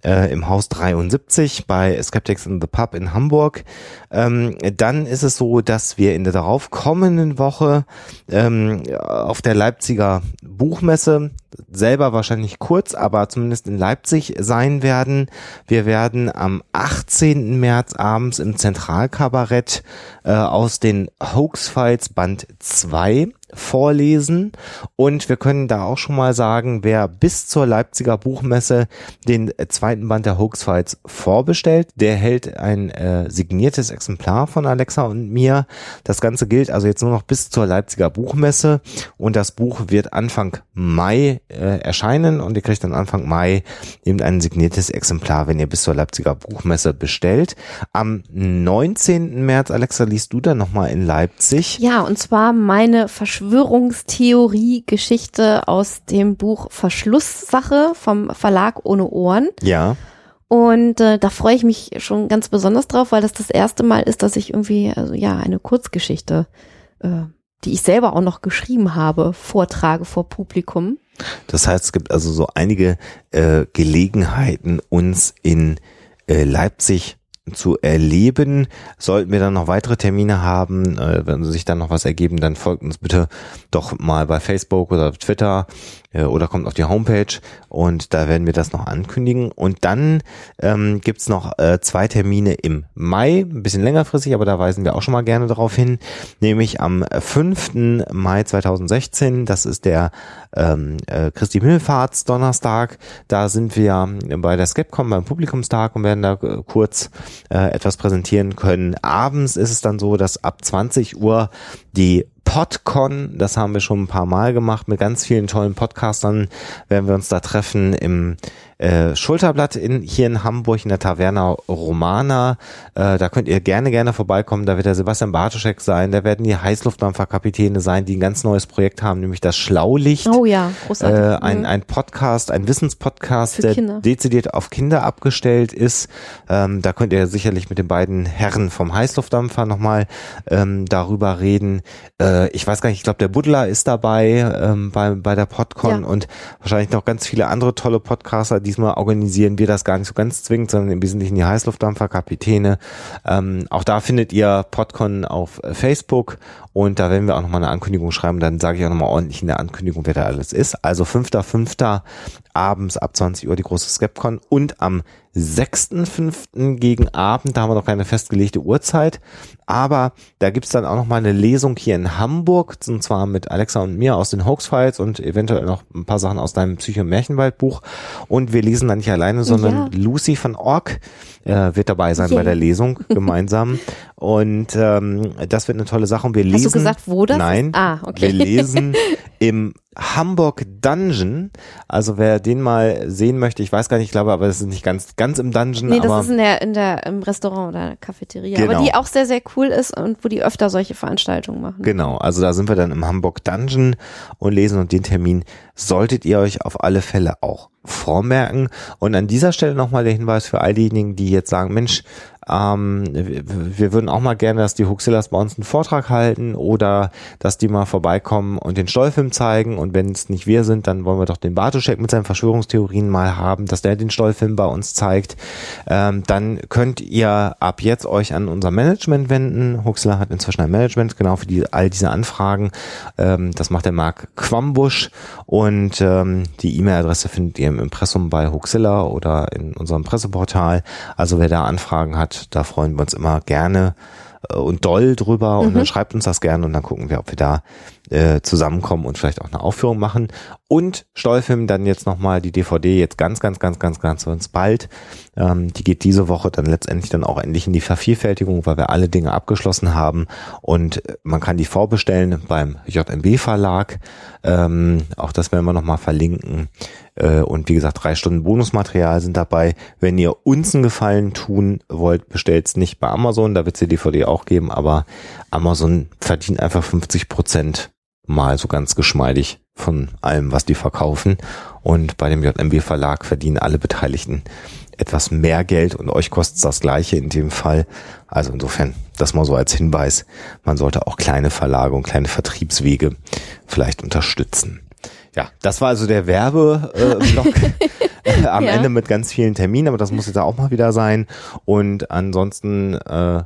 äh, im Haus 73 bei Skeptics in the Pub in Hamburg. Ähm, dann ist es so, so, dass wir in der darauf kommenden Woche ähm, auf der Leipziger Buchmesse selber wahrscheinlich kurz, aber zumindest in Leipzig sein werden. Wir werden am 18. März abends im Zentralkabarett äh, aus den Hoax Fights Band 2 vorlesen und wir können da auch schon mal sagen, wer bis zur Leipziger Buchmesse den zweiten Band der Hoax Fights vorbestellt, der hält ein äh, signiertes Exemplar von Alexa und mir. Das Ganze gilt also jetzt nur noch bis zur Leipziger Buchmesse und das Buch wird Anfang Mai äh, erscheinen und ihr kriegt dann Anfang Mai eben ein signiertes Exemplar, wenn ihr bis zur Leipziger Buchmesse bestellt. Am 19. März, Alexa, liest du dann nochmal in Leipzig. Ja, und zwar meine Verschwörungstheorie-Geschichte aus dem Buch Verschlusssache vom Verlag Ohne Ohren. Ja. Und äh, da freue ich mich schon ganz besonders drauf, weil das das erste Mal ist, dass ich irgendwie, also ja, eine Kurzgeschichte, äh, die ich selber auch noch geschrieben habe, vortrage vor Publikum. Das heißt, es gibt also so einige äh, Gelegenheiten, uns in äh, Leipzig zu erleben. Sollten wir dann noch weitere Termine haben, äh, wenn sich dann noch was ergeben, dann folgt uns bitte doch mal bei Facebook oder Twitter oder kommt auf die Homepage und da werden wir das noch ankündigen. Und dann ähm, gibt's noch äh, zwei Termine im Mai, ein bisschen längerfristig, aber da weisen wir auch schon mal gerne darauf hin, nämlich am 5. Mai 2016, das ist der ähm, äh, Christi Himmelfahrts Donnerstag, da sind wir bei der Skepcom beim Publikumstag und werden da äh, kurz äh, etwas präsentieren können. Abends ist es dann so, dass ab 20 Uhr die PodCon, das haben wir schon ein paar Mal gemacht. Mit ganz vielen tollen Podcastern, werden wir uns da treffen im äh, Schulterblatt in, hier in Hamburg in der Taverna Romana. Äh, da könnt ihr gerne, gerne vorbeikommen. Da wird der Sebastian Bartoschek sein. Da werden die Heißluftdampferkapitäne sein, die ein ganz neues Projekt haben, nämlich das Schlaulicht. Oh ja, großartig. Äh, ein, mhm. ein Podcast, ein Wissenspodcast, Für der Kinder. dezidiert auf Kinder abgestellt ist. Ähm, da könnt ihr sicherlich mit den beiden Herren vom Heißluftdampfer nochmal ähm, darüber reden. Äh, ich weiß gar nicht, ich glaube, der Buddler ist dabei ähm, bei, bei der Podcon Ja. und wahrscheinlich noch ganz viele andere tolle Podcaster. Diesmal organisieren wir das gar nicht so ganz zwingend, sondern im Wesentlichen die Heißluftdampfer, Kapitäne. Ähm, auch da findet ihr Podcon auf Facebook und da werden wir auch nochmal eine Ankündigung schreiben. Dann sage ich auch nochmal ordentlich in der Ankündigung, wer da alles ist. Also 5.5. abends ab 20 Uhr die große Skepcon und am 6.5. gegen Abend, da haben wir noch keine festgelegte Uhrzeit, aber da gibt's dann auch noch mal eine Lesung hier in Hamburg, und zwar mit Alexa und mir aus den Hoax Files und eventuell noch ein paar Sachen aus deinem Psycho- und wir lesen dann nicht alleine, sondern Ja. Lucy von Ork äh, wird dabei sein Yay. bei der Lesung gemeinsam. Und ähm, das wird eine tolle Sache. Und wir lesen. Hast du gesagt, wo das Nein. ist? Ah, okay. Wir lesen im Hamburg Dungeon. Also wer den mal sehen möchte, ich weiß gar nicht, ich glaube, aber das ist nicht ganz ganz im Dungeon, Nee, das ist in der, in der, im Restaurant oder der Cafeteria. Genau. Aber die auch sehr, sehr cool ist und wo die öfter solche Veranstaltungen machen. Genau, also da sind wir dann im Hamburg Dungeon und lesen und den Termin solltet ihr euch auf alle Fälle auch vormerken. Und an dieser Stelle nochmal der Hinweis für all diejenigen, die jetzt sagen, Mensch, ähm, wir, würden auch mal gerne, dass die Huxillas bei uns einen Vortrag halten oder dass die mal vorbeikommen und den Stollfilm zeigen. Und wenn es nicht wir sind, dann wollen wir doch den Bartoschek mit seinen Verschwörungstheorien mal haben, dass der den Stollfilm bei uns zeigt. Ähm, dann könnt ihr ab jetzt euch an unser Management wenden. Huxilla hat inzwischen ein Management, genau für die, all diese Anfragen. Ähm, das macht der Marc Quambusch und ähm, die E-Mail-Adresse findet ihr im Impressum bei Huxilla oder in unserem Presseportal. Also wer da Anfragen hat, da freuen wir uns immer gerne äh, und doll drüber und dann schreibt uns das gerne und dann gucken wir, ob wir da äh, zusammenkommen und vielleicht auch eine Aufführung machen. Und Stollfilm dann jetzt nochmal die DVD jetzt ganz, ganz, ganz, ganz, ganz, ganz bald. Ähm, die geht diese Woche dann letztendlich dann auch endlich in die Vervielfältigung, weil wir alle Dinge abgeschlossen haben und äh, man kann die vorbestellen beim JMB Verlag. Ähm, auch das werden wir nochmal verlinken. Äh, und wie gesagt, drei Stunden Bonusmaterial sind dabei. Wenn ihr uns einen Gefallen tun wollt, bestellt's nicht bei Amazon, da wird's die DVD auch geben, aber Amazon verdient einfach 50 Prozent mal so ganz geschmeidig von allem, was die verkaufen. Und bei dem JMB Verlag verdienen alle Beteiligten etwas mehr Geld und euch kostet's das gleiche in dem Fall. Also insofern, das mal so als Hinweis. Man sollte auch kleine Verlage und kleine Vertriebswege vielleicht unterstützen. Ja, das war also der Werbeblock äh, am Ja. Ende mit ganz vielen Terminen, aber das muss jetzt auch mal wieder sein. Und ansonsten äh,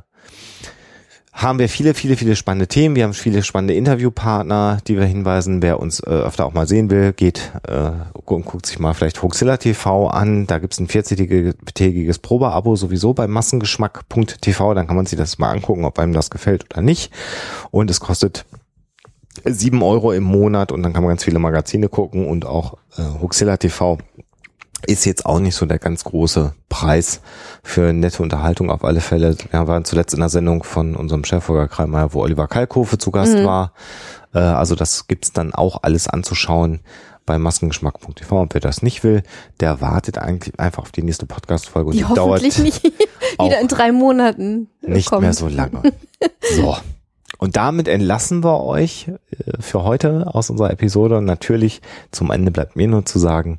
haben wir viele, viele, viele spannende Themen. Wir haben viele spannende Interviewpartner, die wir hinweisen. Wer uns äh, öfter auch mal sehen will, geht äh, und guckt sich mal vielleicht Hoaxilla TV an. Da gibt's ein 40-tägiges Probeabo sowieso bei massengeschmack.tv. Dann kann man sich das mal angucken, ob einem das gefällt oder nicht. Und es kostet sieben Euro im Monat und dann kann man ganz viele Magazine gucken und auch äh, Huxilla TV ist jetzt auch nicht so der ganz große Preis für nette Unterhaltung auf alle Fälle. Wir waren zuletzt in der Sendung von unserem Chef Holger Kreimer, wo Oliver Kalkofe zu Gast mhm. war. Äh, also das gibt's dann auch alles anzuschauen bei massengeschmack.tv. Und wer das nicht will, der wartet eigentlich einfach auf die nächste Podcast-Folge. Die, die hoffentlich dauert nicht wieder in drei Monaten Nicht kommt. mehr so lange. So. Und damit entlassen wir euch äh, für heute aus unserer Episode. Und natürlich zum Ende bleibt mir nur zu sagen,